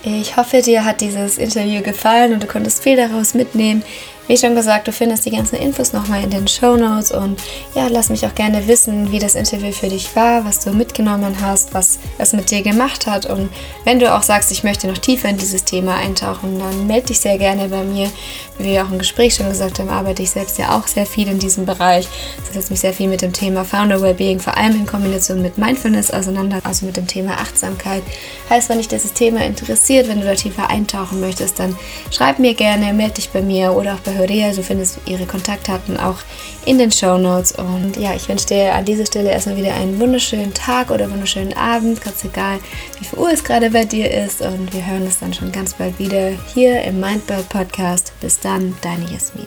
Ich hoffe, dir hat dieses Interview gefallen und du konntest viel daraus mitnehmen. Wie schon gesagt, du findest die ganzen Infos nochmal in den Show Notes und ja, lass mich auch gerne wissen, wie das Interview für dich war, was du mitgenommen hast, was es mit dir gemacht hat. Und wenn du auch sagst, ich möchte noch tiefer in dieses Thema eintauchen, dann melde dich sehr gerne bei mir. Wie wir auch im Gespräch schon gesagt haben, arbeite ich selbst ja auch sehr viel in diesem Bereich. Das setzt mich sehr viel mit dem Thema Founder Wellbeing, vor allem in Kombination mit Mindfulness auseinander, also mit dem Thema Achtsamkeit. Heißt, wenn dich dieses Thema interessiert, wenn du da tiefer eintauchen möchtest, dann schreib mir gerne, melde dich bei mir oder auch bei Hörea. Du findest ihre Kontaktdaten auch in den Show Notes. Und ja, ich wünsche dir an dieser Stelle erstmal wieder einen wunderschönen Tag oder wunderschönen Abend, ganz egal, wie viel Uhr es gerade bei dir ist. Und wir hören uns dann schon ganz bald wieder hier im Mindbird Podcast. Bis dann, deine Jasmin.